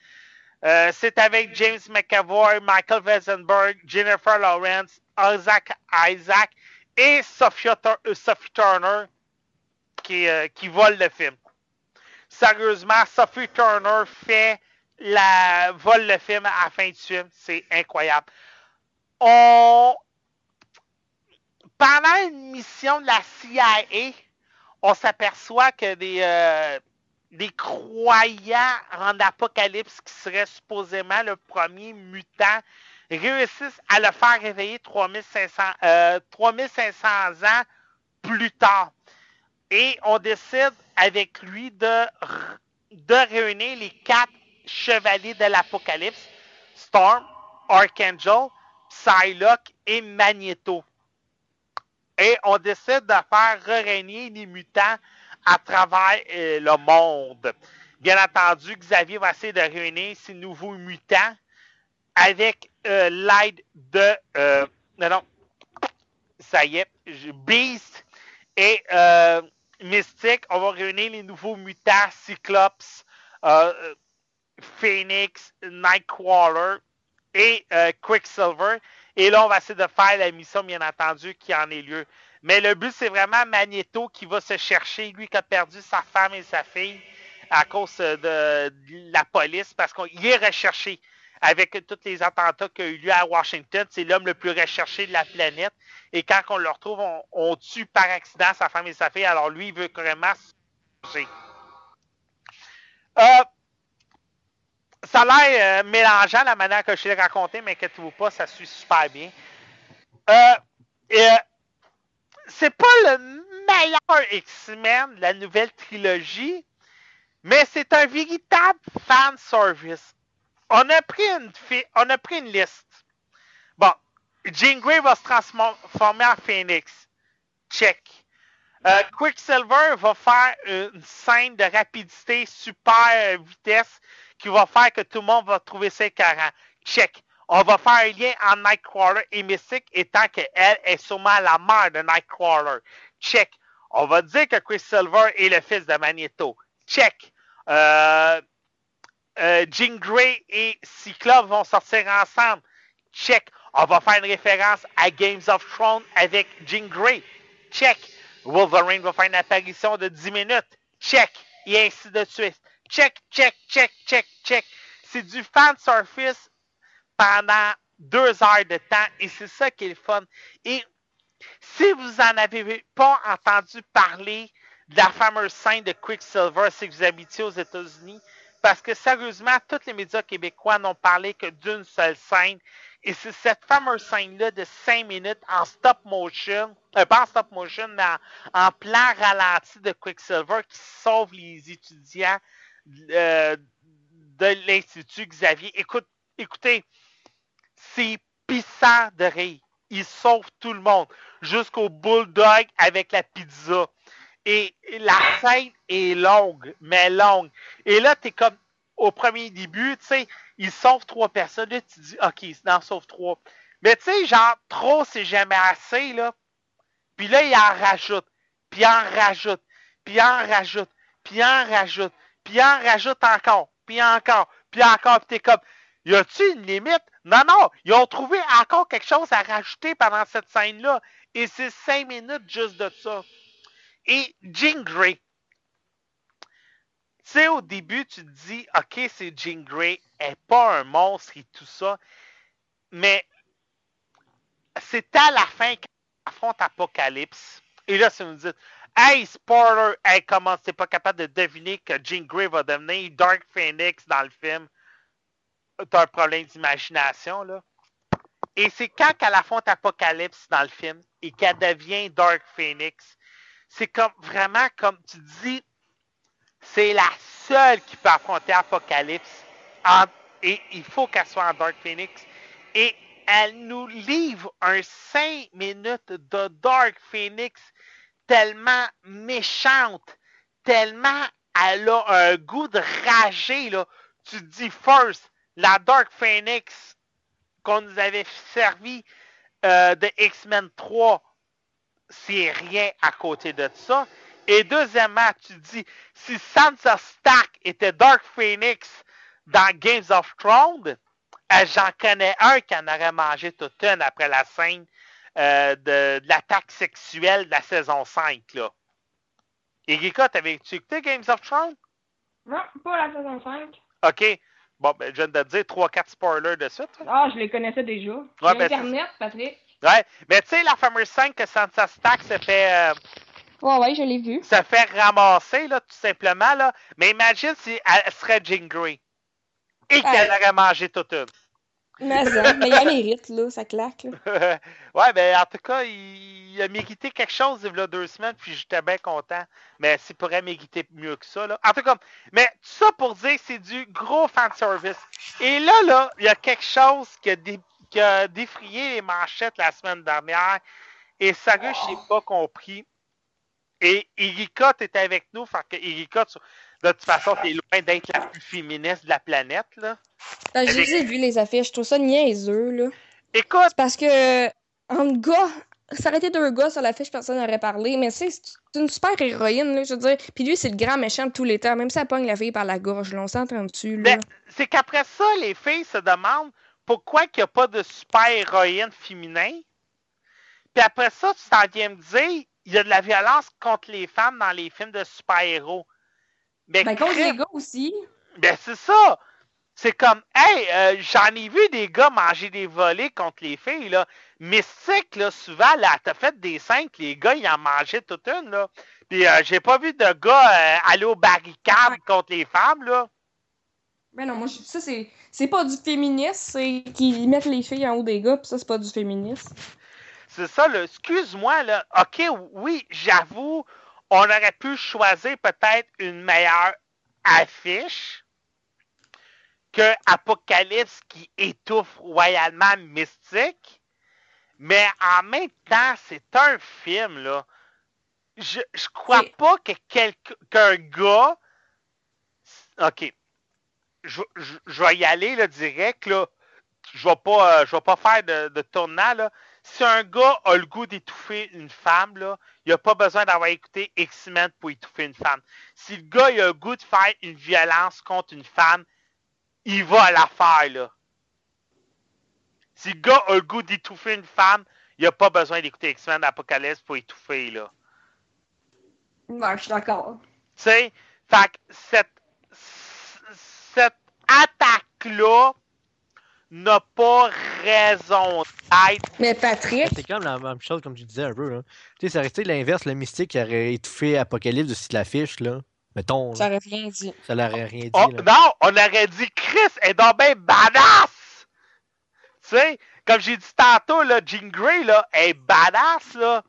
Euh, c'est avec James McAvoy, Michael Weisenberg, Jennifer Lawrence, Isaac Isaac et Sophia Sophie Turner qui, euh, qui le film. Sérieusement, Sophie Turner fait la vole le film à la fin du film. C'est incroyable. Pendant une mission de la CIA, on s'aperçoit que des, euh, des croyants en apocalypse qui seraient supposément le premier mutant réussissent à le faire réveiller 3500, euh, 3500 ans plus tard. Et on décide avec lui de, de réunir les quatre chevaliers de l'apocalypse, Storm, Archangel, Psylocke et Magneto. et on décide de faire régner les mutants à travers euh, le monde. Bien entendu, Xavier va essayer de réunir ces nouveaux mutants avec euh, l'aide de... Euh, non, non, ça y est, Beast et Mystique. On va réunir les nouveaux mutants, Cyclops, Phoenix, Nightcrawler et Quicksilver. Et là, on va essayer de faire la mission, bien entendu, qui en est lieu. Mais le but, c'est vraiment Magneto qui va se chercher, lui qui a perdu sa femme et sa fille à cause de, la police, parce qu'il est recherché avec tous les attentats qu'il y a eu lieu à Washington. C'est l'homme le plus recherché de la planète. Et quand on le retrouve, on, tue par accident sa femme et sa fille. Alors lui, il veut vraiment se euh, ça a l'air euh, mélangeant la manière que je l'ai raconté, mais inquiétez-vous pas, ça suit super bien. Euh, euh, c'est pas le meilleur X-Men de la nouvelle trilogie, mais c'est un véritable fan service. On a pris une, liste. Bon, Jean Grey va se transformer en Phoenix. Check. Quicksilver va faire une scène de rapidité, super vitesse qui va faire que tout le monde va trouver ça écœurant. Check. On va faire un lien en Nightcrawler et Mystic étant qu'elle est sûrement la mère de Nightcrawler. Check. On va dire que Chris Silver est le fils de Magneto. Check. Euh, euh, Jean Grey et Cyclope vont sortir ensemble. Check. On va faire une référence à Games of Thrones avec Jean Grey. Check. Wolverine va faire une apparition de 10 minutes. Check. Et ainsi de suite check, check, check, check, check. C'est du fan surface pendant deux heures de temps et c'est ça qui est le fun. Et si vous n'en avez pas entendu parler de la fameuse scène de Quicksilver, que vous habitiez aux États-Unis, parce que sérieusement, tous les médias québécois n'ont parlé que d'une seule scène. Et c'est cette fameuse scène-là de cinq minutes en stop motion, euh, pas en stop motion, mais en, plan ralenti de Quicksilver qui sauve les étudiants euh, de l'Institut Xavier. Écoute, écoutez, c'est pissant de rire. Il sauve tout le monde, jusqu'au bulldog avec la pizza. Et la scène est longue, mais longue. Et là, tu es comme au premier début, tu sais, il sauve trois personnes. Là, tu dis, OK, il en sauve trois. Mais tu sais, genre, trop, c'est jamais assez, là. Puis là, il en rajoute, puis en rajoute, puis en rajoute, puis en rajoute puis en rajoute encore, puis encore, puis encore, puis t'es comme, y a-tu une limite? Non, non, ils ont trouvé encore quelque chose à rajouter pendant cette scène-là, et c'est cinq minutes juste de ça. Et Jean Grey, tu sais, au début, tu te dis, OK, c'est Jean Grey, elle n'est pas un monstre et tout ça, mais c'est à la fin qu'elle affronte Apocalypse. Et là, ça nous dit, Hey, spoiler! Hey, comment t'es pas capable de deviner que Jean Grey va devenir Dark Phoenix dans le film? T'as un problème d'imagination, là. Et c'est quand qu'elle affronte Apocalypse dans le film et qu'elle devient Dark Phoenix, c'est comme vraiment comme tu dis, c'est la seule qui peut affronter Apocalypse et il faut qu'elle soit en Dark Phoenix. Et elle nous livre un 5 minutes de Dark Phoenix tellement méchante, tellement elle a un goût de rager, là. Tu dis, first, la Dark Phoenix qu'on nous avait servi euh, de X-Men 3, c'est rien à côté de ça. Et deuxièmement, tu dis, si Sansa Stack était Dark Phoenix dans Games of Thrones, euh, j'en connais un qui en aurait mangé toute une après la scène euh, de, l'attaque sexuelle de la saison 5. Là. Et Rika, t'avais-tu écouté Games of Thrones? Non, pas la saison 5. OK. Bon, ben, je viens de te dire 3-4 spoilers de suite. Ah, je les connaissais déjà. Ouais, ben, Internet, Patrick. Ouais, mais tu sais, la fameuse 5 que Sansa Stack se fait. Euh, ouais, ouais, je l'ai vu. Se fait ramasser, là, tout simplement, là. Mais imagine si elle serait Jean Grey. Et qu'elle aurait mangé toute une. Mais, mais il a mérite, là, ça claque. (laughs) ouais, ben en tout cas, il, a mérité quelque chose il y a deux semaines, puis j'étais bien content. Mais s'il pourrait mériter mieux que ça, là. En tout cas, mais tout ça pour dire que c'est du gros fan service. Et là, là, il y a quelque chose qui a, qui a défrayé les manchettes la semaine dernière. Et sérieux, je n'ai pas compris. Et Erika, tu étais avec nous. Fait que de toute façon, tu es loin d'être la plus féministe de la planète. Là. Ben, J'ai vu les affiches. Je trouve ça niaiseux. Là. Écoute. Parce que, en gars, été deux gars sur l'affiche, personne n'aurait parlé. Mais c'est une super héroïne, là, je veux dire. Puis lui, c'est le grand méchant de tous les temps. Même si elle pogne la fille par la gorge, l'on s'entend dessus. Ben, c'est qu'après ça, les filles se demandent pourquoi il n'y a pas de super héroïne féminin? Puis après ça, tu t'en viens me dire, il y a de la violence contre les femmes dans les films de super-héros. Mais ben, contre les gars aussi. Ben, c'est ça. C'est comme, hey, euh, j'en ai vu des gars manger des volets contre les filles, là. Mystique, là, souvent, là, t'as fait des que les gars, ils en mangeaient toute une, là. Puis, euh, j'ai pas vu de gars euh, aller aux barricades contre les femmes, là. Ben non, moi, ça, c'est, c'est pas du féminisme, c'est qu'ils mettent les filles en haut des gars, puis ça, c'est pas du féminisme. C'est ça, là. Excuse-moi, là. OK, oui, j'avoue, on aurait pu choisir peut-être une meilleure affiche que Apocalypse qui étouffe royalement Mystique. Mais en même temps, c'est un film, là. Je, je crois pas que qu'un gars. OK. Je, je, vais y aller là, direct. Là. Je vais pas, euh, je vais pas faire de, de tournant. Là. Si un gars a le goût d'étouffer une femme, là, il n'a pas besoin d'avoir écouté X-Men pour étouffer une femme. Si le gars a le goût de faire une violence contre une femme, il va la faire, là. Si le gars a le goût d'étouffer une femme, il n'a pas besoin d'écouter X-Men d'Apocalypse pour étouffer, là. Ouais, je suis d'accord. Tu sais, fait que cette, cette attaque-là n'a pas raison d'être. Mais Patrick. C'est comme la même chose, comme tu disais un peu, là. Tu sais, ça aurait été l'inverse, le mystique qui aurait étouffé Apocalypse de l'affiche, là. Mettons. Ça aurait rien dit. Ça l'aurait rien dit. Oh, non, on aurait dit Chris est donc bien badass! Tu sais, comme j'ai dit tantôt, là, Jean Grey, là, est badass, là.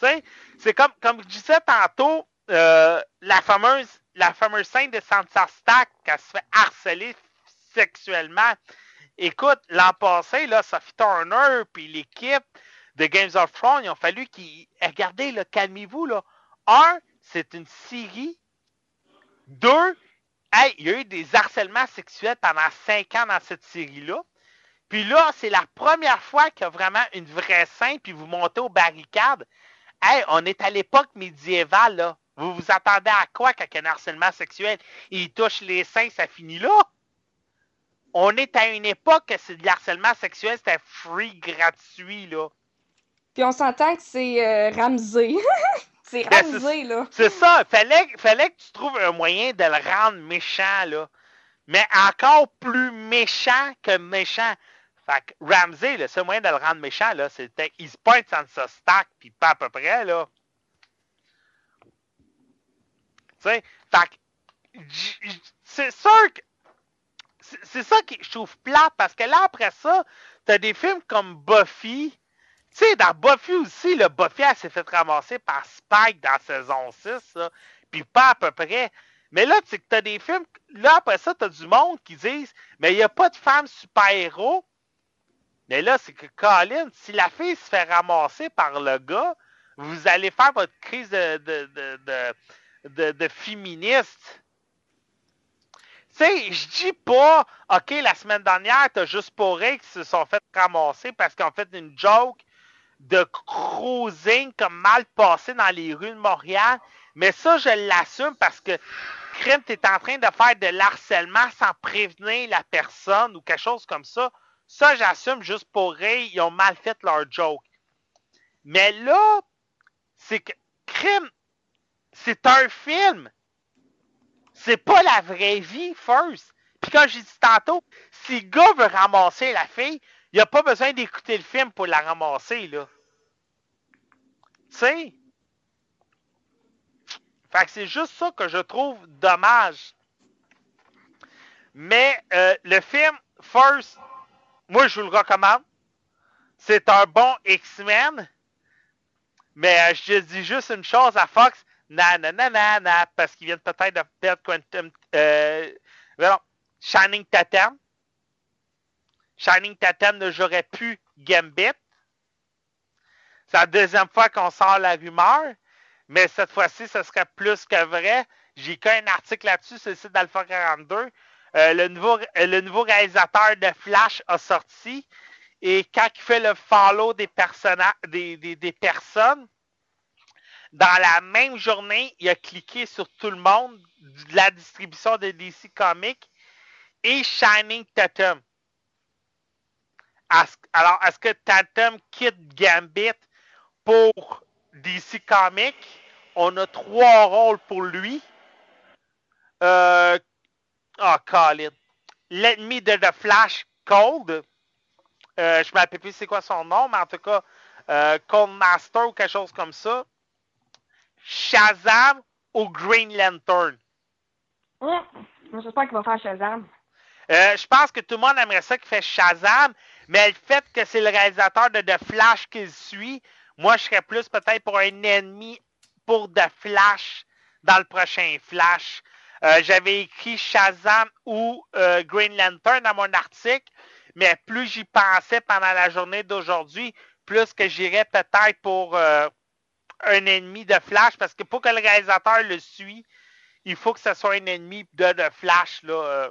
Tu sais, c'est comme, comme je disais tantôt, euh, la fameuse la fameuse scène de Sansa Stack, qui se fait harceler sexuellement. Écoute, l'an passé, là, Sophie Turner puis l'équipe de Games of Thrones, ils ont fallu qu'ils. Regardez, là, calmez-vous, là. Un, c'est une série deux, hey, il y a eu des harcèlements sexuels pendant cinq ans dans cette série-là. Puis là, c'est la première fois qu'il y a vraiment une vraie scène, puis vous montez aux barricades. Hey, on est à l'époque médiévale, là. Vous vous attendez à quoi quand il y a un harcèlement sexuel? Il touche les seins, ça finit là? On est à une époque que c'est du harcèlement sexuel, c'était free, gratuit, là. Puis on s'entend que c'est euh, Ramsey. (laughs) C'est ben, Ramsey, là. C'est ça. Fallait, fallait que tu trouves un moyen de le rendre méchant, là. Mais encore plus méchant que méchant. Fait que Ramsey, le seul moyen de le rendre méchant, là, c'était il se pointe sans sa stack, puis pas à peu près, là. Tu sais, c'est sûr que c'est ça que je trouve plat, parce que là, après ça, t'as des films comme Buffy, tu sais, dans Buffy aussi, le Buffy, s'est fait ramasser par Spike dans saison 6, puis pas à peu près. Mais là, tu as des films, là, après ça, tu as du monde qui disent, mais il n'y a pas de femme super-héros. Mais là, c'est que, Colin, si la fille se fait ramasser par le gars, vous allez faire votre crise de féministe. Tu sais, je dis pas, OK, la semaine dernière, t'as juste pour qui se sont fait ramasser parce qu'en fait une joke de cruising comme mal passé dans les rues de Montréal. Mais ça, je l'assume parce que crime, tu es en train de faire de l'harcèlement sans prévenir la personne ou quelque chose comme ça. Ça, j'assume juste pour rire, ils ont mal fait leur joke. Mais là, c'est que crime, c'est un film. C'est pas la vraie vie, first. Puis quand j'ai dit tantôt, si le gars veut ramasser la fille, il a pas besoin d'écouter le film pour la ramasser, là. Tu sais? Fait que c'est juste ça que je trouve dommage. Mais euh, le film First, moi je vous le recommande. C'est un bon X-Men. Mais euh, je dis juste une chose à Fox. Na na na na na. Parce qu'ils viennent peut-être de perdre Quantum. Euh, Shining Tatum. Shining Tatum ne jouerait plus Gambit. C'est la deuxième fois qu'on sort la rumeur, mais cette fois-ci, ce serait plus que vrai. J'ai qu'un article là-dessus sur le site d'Alpha 42. Euh, le, nouveau, le nouveau réalisateur de Flash a sorti. Et quand il fait le follow des, des, des personnes, dans la même journée, il a cliqué sur tout le monde de la distribution de DC Comics et Shining Tatum. Alors, est-ce que Tatum quitte Gambit pour DC Comics? On a trois rôles pour lui. Euh, oh, Colin. L'ennemi de The Flash, Cold. Euh, je ne me rappelle plus c'est quoi son nom, mais en tout cas, euh, Cold Master ou quelque chose comme ça. Shazam ou Green Lantern? Hum, J'espère qu'il va faire Shazam. Euh, je pense que tout le monde aimerait ça qu'il fait Shazam, mais le fait que c'est le réalisateur de The Flash qu'il suit, moi je serais plus peut-être pour un ennemi pour The Flash dans le prochain Flash. Euh, j'avais écrit Shazam ou euh, Green Lantern dans mon article, mais plus j'y pensais pendant la journée d'aujourd'hui, plus que j'irais peut-être pour un ennemi de Flash, parce que pour que le réalisateur le suit, il faut que ce soit un ennemi de, de Flash. Là, euh.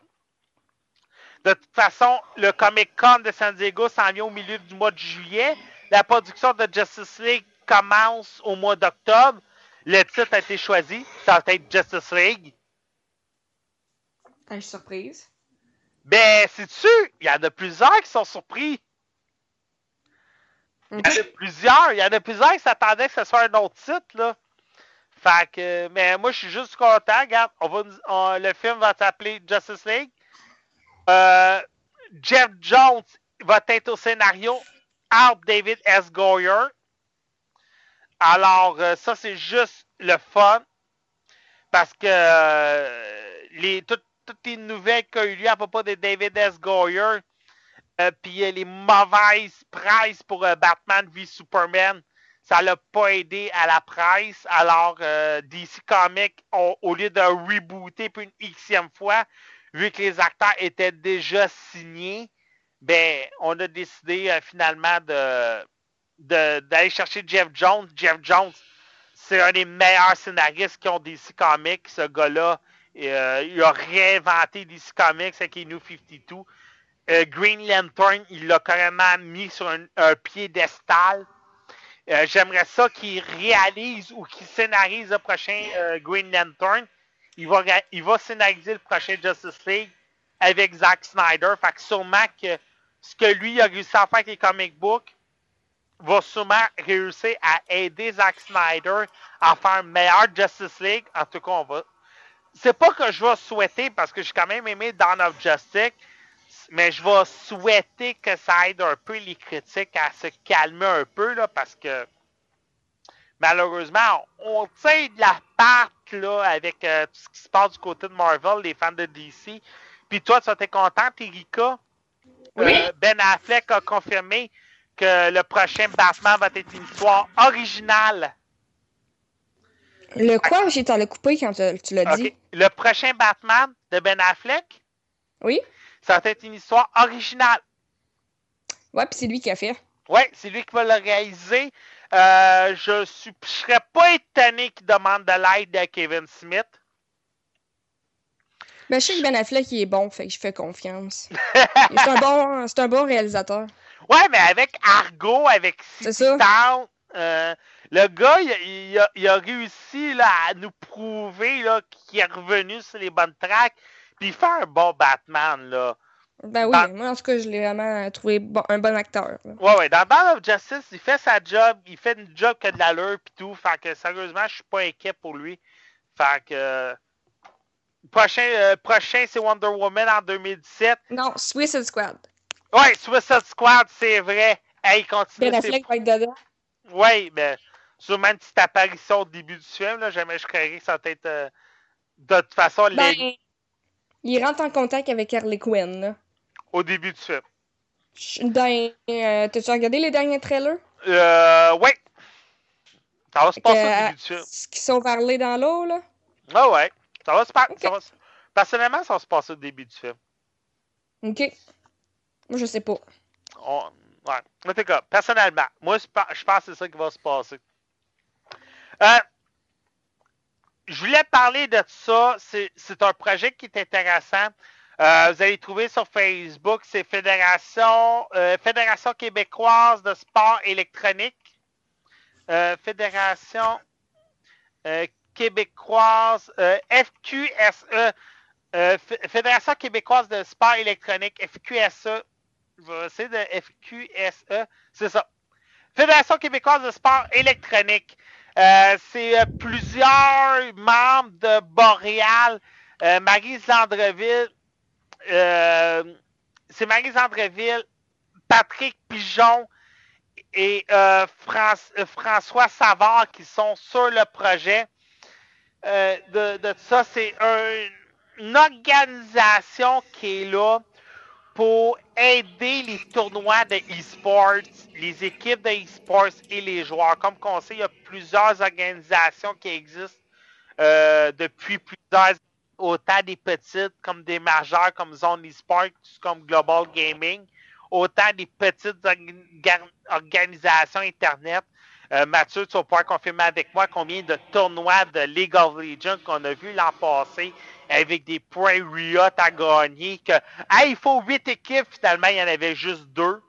De toute façon, le Comic Con de San Diego s'en vient au milieu du mois de juillet. La production de Justice League commence au mois d'octobre. Le titre a été choisi. Ça va être Justice League. T'as surprise? Ben, c'est-tu? Il y en a plusieurs qui sont surpris. Il y en a plusieurs. Il y en a plusieurs qui s'attendaient que ce soit un autre titre, là. Fait que, mais moi, je suis juste content. Regarde, on va, le film va s'appeler Justice League. Euh, Jeff Jones va être au scénario. Art David S. Goyer. Alors, euh, ça, c'est juste le fun. Parce que euh, les, toutes, les nouvelles qu'il y a eu à propos de David S. Goyer, puis les mauvaises prises pour Batman v Superman, ça l'a pas aidé à la presse. Alors, euh, DC Comics, au lieu de rebooter pour une xème fois, vu que les acteurs étaient déjà signés, ben, on a décidé euh, finalement de d'aller chercher Jeff Jones. Jeff Jones, c'est un des meilleurs scénaristes qui ont DC Comics. Ce gars-là, euh, il a réinventé DC Comics avec les New 52. Green Lantern, il l'a carrément mis sur un, un piédestal. Euh, j'aimerais ça qu'il réalise ou qu'il scénarise le prochain euh, Green Lantern. Il va, il va scénariser le prochain Justice League avec Zack Snyder. Fait que sûrement que ce que lui a réussi à faire avec les comic books va sûrement réussir à aider Zack Snyder à faire un meilleur Justice League. En tout cas, on va. C'est pas que je vais souhaiter parce que j'ai quand même aimé Dawn of Justice mais je vais souhaiter que ça aide un peu les critiques à se calmer un peu, là, parce que malheureusement, on tient de la patte là, avec euh, tout ce qui se passe du côté de Marvel, les fans de DC. Puis toi, tu étais contente, Erika? Oui. Euh, ben Affleck a confirmé que le prochain Batman va être une histoire originale. Le quoi? J'ai le coupé quand tu, l'as dit. Le prochain Batman de Ben Affleck? Oui. Ça va être une histoire originale. Ouais, puis c'est lui qui a fait. Ouais, c'est lui qui va le réaliser. Euh, je suis, serais pas étonné qu'il demande de l'aide à Kevin Smith. Ben, je sais que Ben Affleck il est bon, fait que je fais confiance. (laughs) c'est un bon, un bon réalisateur. Ouais, mais avec Argo, avec City Town, euh, le gars, il, a, il, a, réussi là, à nous prouver qu'il est revenu sur les bonnes tracks. Puis il fait un bon Batman, là. Ben oui, moi en tout cas, je l'ai vraiment trouvé un bon acteur. Ouais, ouais. Dans Batman of Justice, il fait sa job, il fait une job qui a de l'allure pis tout. Fait que sérieusement, je suis pas inquiet pour lui. Fait que. prochain, euh, prochain c'est Wonder Woman en 2017. Non, Suicide Squad. Ouais, Suicide Squad, c'est vrai. Hey, il continue. Ben Affleck va être dedans. Ouais, ben, sûrement une petite apparition au début du film, là. Jamais je croirais que ça va être. Euh, de toute façon, ben, les il rentre en contact avec Harley Quinn. Au début du film. Dans, euh, T'as-tu regardé les derniers trailers? Euh, ouais. Ça va se passer au début du film. Ce qu'ils sont parlés dans l'eau, là? Ah ouais. Ça va se passer. Va... Personnellement, ça va se passer au début du film. Ok. Moi, je sais pas. Ouais. En tout cas, personnellement, moi, je pense que c'est ça qui va se passer. Euh, je voulais parler de ça. C'est un projet qui est intéressant. Euh, vous allez trouver sur Facebook, c'est Fédération, euh, Fédération québécoise de sport électronique. Fédération québécoise, FQSE, Fédération québécoise de sport électronique, FQSE. Je vais essayer de FQSE. C'est ça. Fédération québécoise de sport électronique. Euh, c'est euh, plusieurs membres de Boréal. Euh, Marie Zandreville. c'est Marie Zandreville, Patrick Pigeon et François Savard qui sont sur le projet. de, de ça, c'est une organisation qui est là pour aider les tournois de e-sports, les équipes de e-sports et les joueurs. Comme on sait, il y a plusieurs organisations qui existent euh, depuis plusieurs autant des petites comme des majeures comme Zone e-sports, comme Global Gaming, autant des petites organisations Internet. Euh, Mathieu, tu vas pouvoir confirmer avec moi combien de tournois de League of Legends qu'on a vu l'an passé avec des points à gagner. Que, il faut huit équipes, finalement, il y en avait juste deux.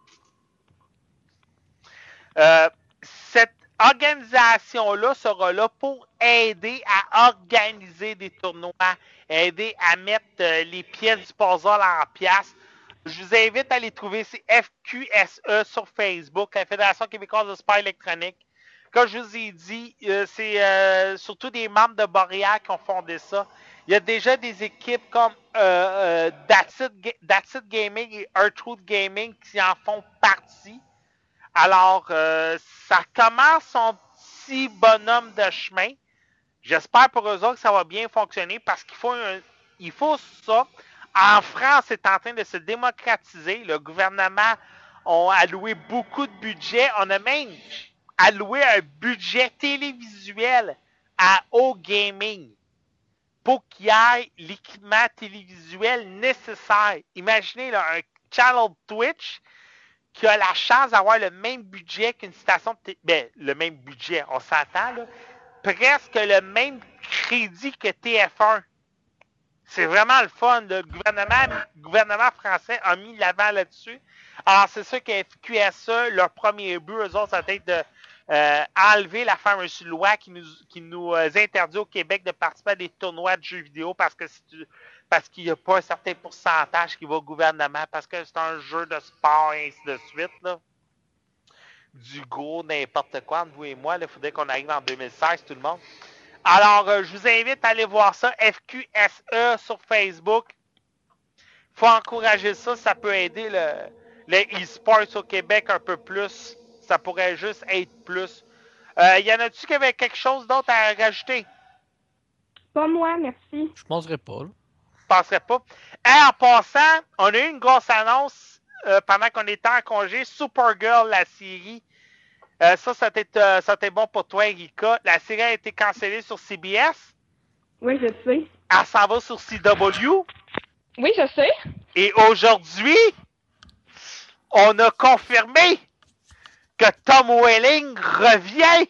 Euh, cette organisation-là sera là pour aider à organiser des tournois, aider à mettre euh, les pièces du puzzle en pièces. Je vous invite à les trouver, c'est FQSE sur Facebook, la Fédération québécoise de sport électronique. Comme je vous ai dit, euh, c'est surtout des membres de Boréal qui ont fondé ça. Il y a déjà des équipes comme euh, euh Gaming et Earthwood Gaming qui en font partie. Alors, euh, ça commence son petit bonhomme de chemin. J'espère pour eux autres que ça va bien fonctionner parce qu'il faut, faut ça. En France, c'est en train de se démocratiser. Le gouvernement a alloué beaucoup de budget. On a même alloué un budget télévisuel à O Gaming pour qu'il y ait l'équipement télévisuel nécessaire. Imaginez un channel Twitch qui a la chance d'avoir le même budget qu'une station de télé. Ben, le même budget, on s'entend, là. Presque le même crédit que TF1. C'est vraiment le fun. Le gouvernement, gouvernement français a mis l'avant là-dessus. Alors, c'est sûr que FQSE, leur premier but, eux autres, ça va être de euh, enlever la fameuse loi qui nous, qui nous euh, interdit au Québec de participer à des tournois de jeux vidéo parce que parce qu'il n'y a pas un certain pourcentage qui va au gouvernement, parce que c'est un jeu de sport et ainsi de suite. Là. Du gros n'importe quoi entre vous et moi. Il faudrait qu'on arrive en 2016, tout le monde. Alors, euh, je vous invite à aller voir ça, FQSE sur Facebook. Faut encourager ça, ça peut aider le, le e-sports au Québec un peu plus ça pourrait juste être plus. Euh, y en a-tu qui avait quelque chose d'autre à rajouter? Pas moi, merci. Je penserais pas. Je penserais pas. Et en passant, on a eu une grosse annonce euh, pendant qu'on était en congé. Supergirl, la série. Euh, ça, ça été bon pour toi, Erika. La série a été cancellée sur CBS. Oui, je sais. Elle s'en va sur CW. Oui, je sais. Et aujourd'hui, on a confirmé que Tom Welling revient.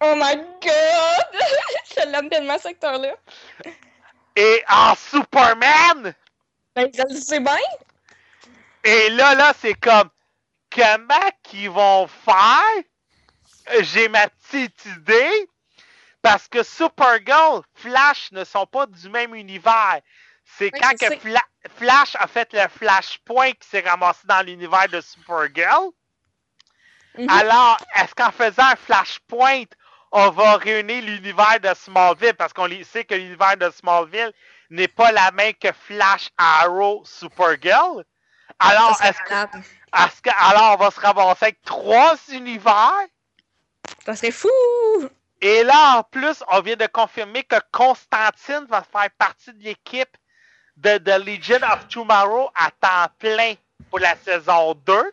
Oh my god! (laughs) je l'aime tellement, ce acteur-là. Et en Superman! Ben, je le sais bien. Et là, là, c'est comme, comment qu'ils vont faire? J'ai ma petite idée. Parce que Supergirl, Flash ne sont pas du même univers. C'est quand que Flash a fait le Flashpoint qui s'est ramassé dans l'univers de Supergirl. Mhm. Alors, est-ce qu'en faisant un flashpoint, on va réunir l'univers de Smallville? Parce qu'on sait que l'univers de Smallville n'est pas la même que Flash, Arrow, Supergirl. Alors, est-ce que, alors on va se ramasser avec trois univers? Ça serait fou! Et là, en plus, on vient de confirmer que Constantine va faire partie de l'équipe de The Legion of Tomorrow à temps plein pour la saison 2.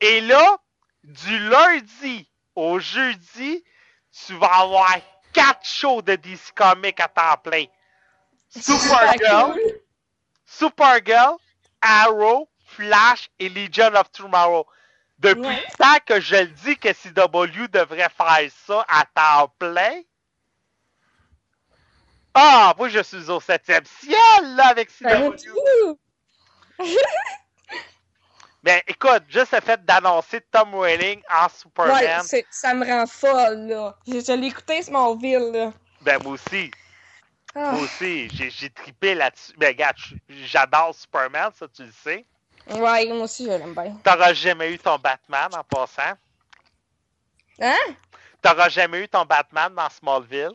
Et là, du lundi au jeudi, tu vas avoir quatre shows de DC Comics à temps plein. (laughs) Supergirl, Supergirl, Arrow, Flash et Legion of Tomorrow. Depuis Ouais. le temps que je le dis que CW devrait faire ça à temps plein. Ah, moi je suis au septième ciel là avec Ben, CW. (laughs) Mais écoute, juste le fait d'annoncer Tom Welling en Superman, ça me rend folle, là. Je, je l'ai écouté, Smallville, là. ben moi aussi, Ah, moi aussi, j'ai trippé là-dessus. Ben regarde, j'adore Superman, ça tu le sais. ouais, moi aussi, je l'aime bien. T'auras jamais eu ton Batman en passant. Hein? T'auras jamais eu ton Batman dans Smallville.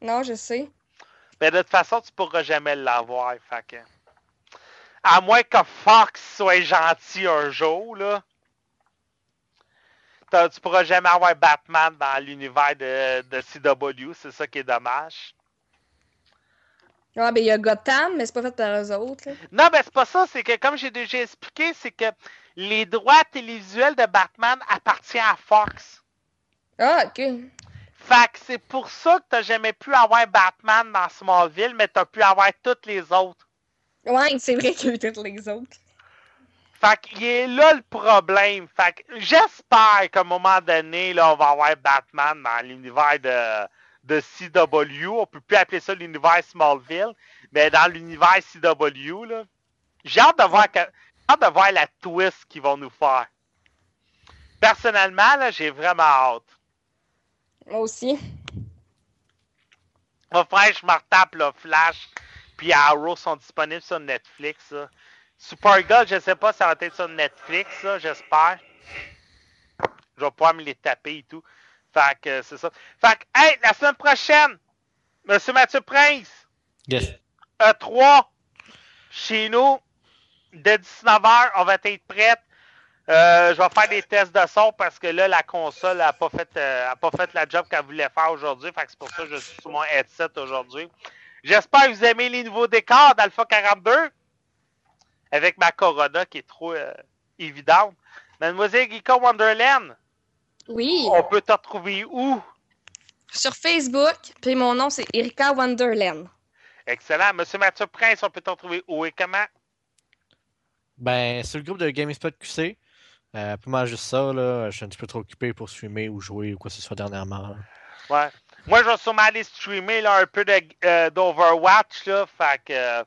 Non, je sais. Mais de toute façon, tu pourras jamais l'avoir. Fait que... À moins que Fox soit gentil un jour, là. Tu pourras jamais avoir Batman dans l'univers de, de CW. C'est ça qui est dommage. Ah, ben, il y a Gotham, mais c'est pas fait par eux autres, là. Non, mais c'est pas ça. C'est que, comme j'ai déjà expliqué, c'est que les droits télévisuels de Batman appartiennent à Fox. Ah, ok. Fait que c'est pour ça que t'as jamais pu avoir Batman dans Smallville, mais t'as pu avoir toutes les autres. Ouais, c'est vrai qu'il y a eu toutes les autres. Fait qu'il est là le problème. Fait que j'espère qu'à un moment donné, là, on va avoir Batman dans l'univers de, de CW. On peut plus appeler ça l'univers Smallville, mais dans l'univers CW, là. J'ai hâte de voir que- hâte de voir la twist qu'ils vont nous faire. Personnellement, là, j'ai vraiment hâte. Moi aussi. Mon frère, je me retape, là, Flash puis Arrow sont disponibles sur Netflix, là. Supergirl, je sais pas, ça va être sur Netflix, j'espère. Je vais pouvoir me les taper et tout. Fait que euh, c'est ça. Fait que, hey, la semaine prochaine, Monsieur Mathieu Prince, Yes. E3, chez nous, dès 19h, on va être prête. Euh, je vais faire des tests de son parce que là, la console n'a pas, fait, euh, a pas fait la job qu'elle voulait faire aujourd'hui. Fait que c'est pour ça que je suis sur mon headset aujourd'hui. J'espère que vous aimez les nouveaux décors d'Alpha 42 avec ma Corona qui est trop euh, évidente. Mademoiselle Geeka Wonderland, Oui. on peut te retrouver où? Sur Facebook, puis mon nom, c'est Erika Wonderland. Excellent. Monsieur Mathieu Prince, on peut te retrouver où et comment? Ben, sur le groupe de GameSpot QC, euh, pour moi, juste ça, là, je suis un petit peu trop occupé pour streamer ou jouer ou quoi que ce soit dernièrement. là. Ouais. Moi, je vais sûrement aller streamer là, un peu euh, d'Overwatch. Fait que, euh,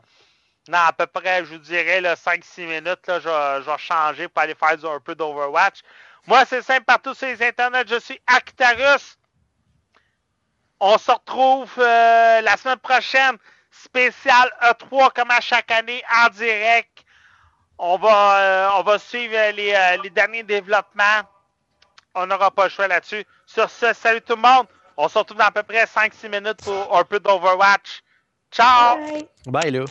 non, à peu près, je vous dirais, là, 5-6 minutes, là, je, vais- changer pour aller faire un peu d'Overwatch. Moi, c'est simple, partout sur les internets, je suis Actarus. On se retrouve euh, la semaine prochaine, spécial E3, comme à chaque année, en direct. On va, euh, on va suivre les derniers développements. On n'aura pas le choix là-dessus. Sur ce, salut tout le monde. On se retrouve dans à peu près 5-6 minutes pour un peu d'Overwatch. Ciao! Bye. Bye, là.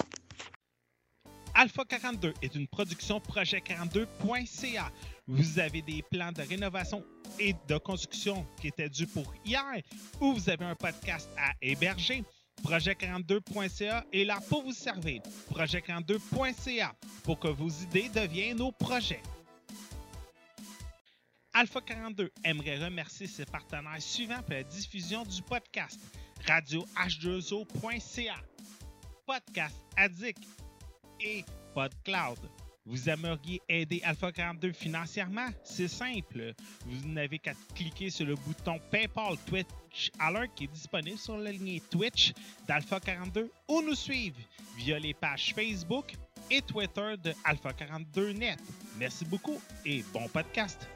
Alpha 42 est une production projet42.ca. Vous avez des plans de rénovation et de construction qui étaient dus pour hier ou vous avez un podcast à héberger. Projet42.ca est là pour vous servir. Projet42.ca pour que vos idées deviennent nos projets. Alpha 42 aimerait remercier ses partenaires suivants pour la diffusion du podcast. Radio H2O.ca, Podcast Addict et PodCloud. Vous aimeriez aider Alpha 42 financièrement? C'est simple. Vous n'avez qu'à cliquer sur le bouton PayPal Twitch Alert qui est disponible sur la ligne Twitch d'Alpha 42 ou nous suivre via les pages Facebook et Twitter de Alpha 42 Net. Merci beaucoup et bon podcast.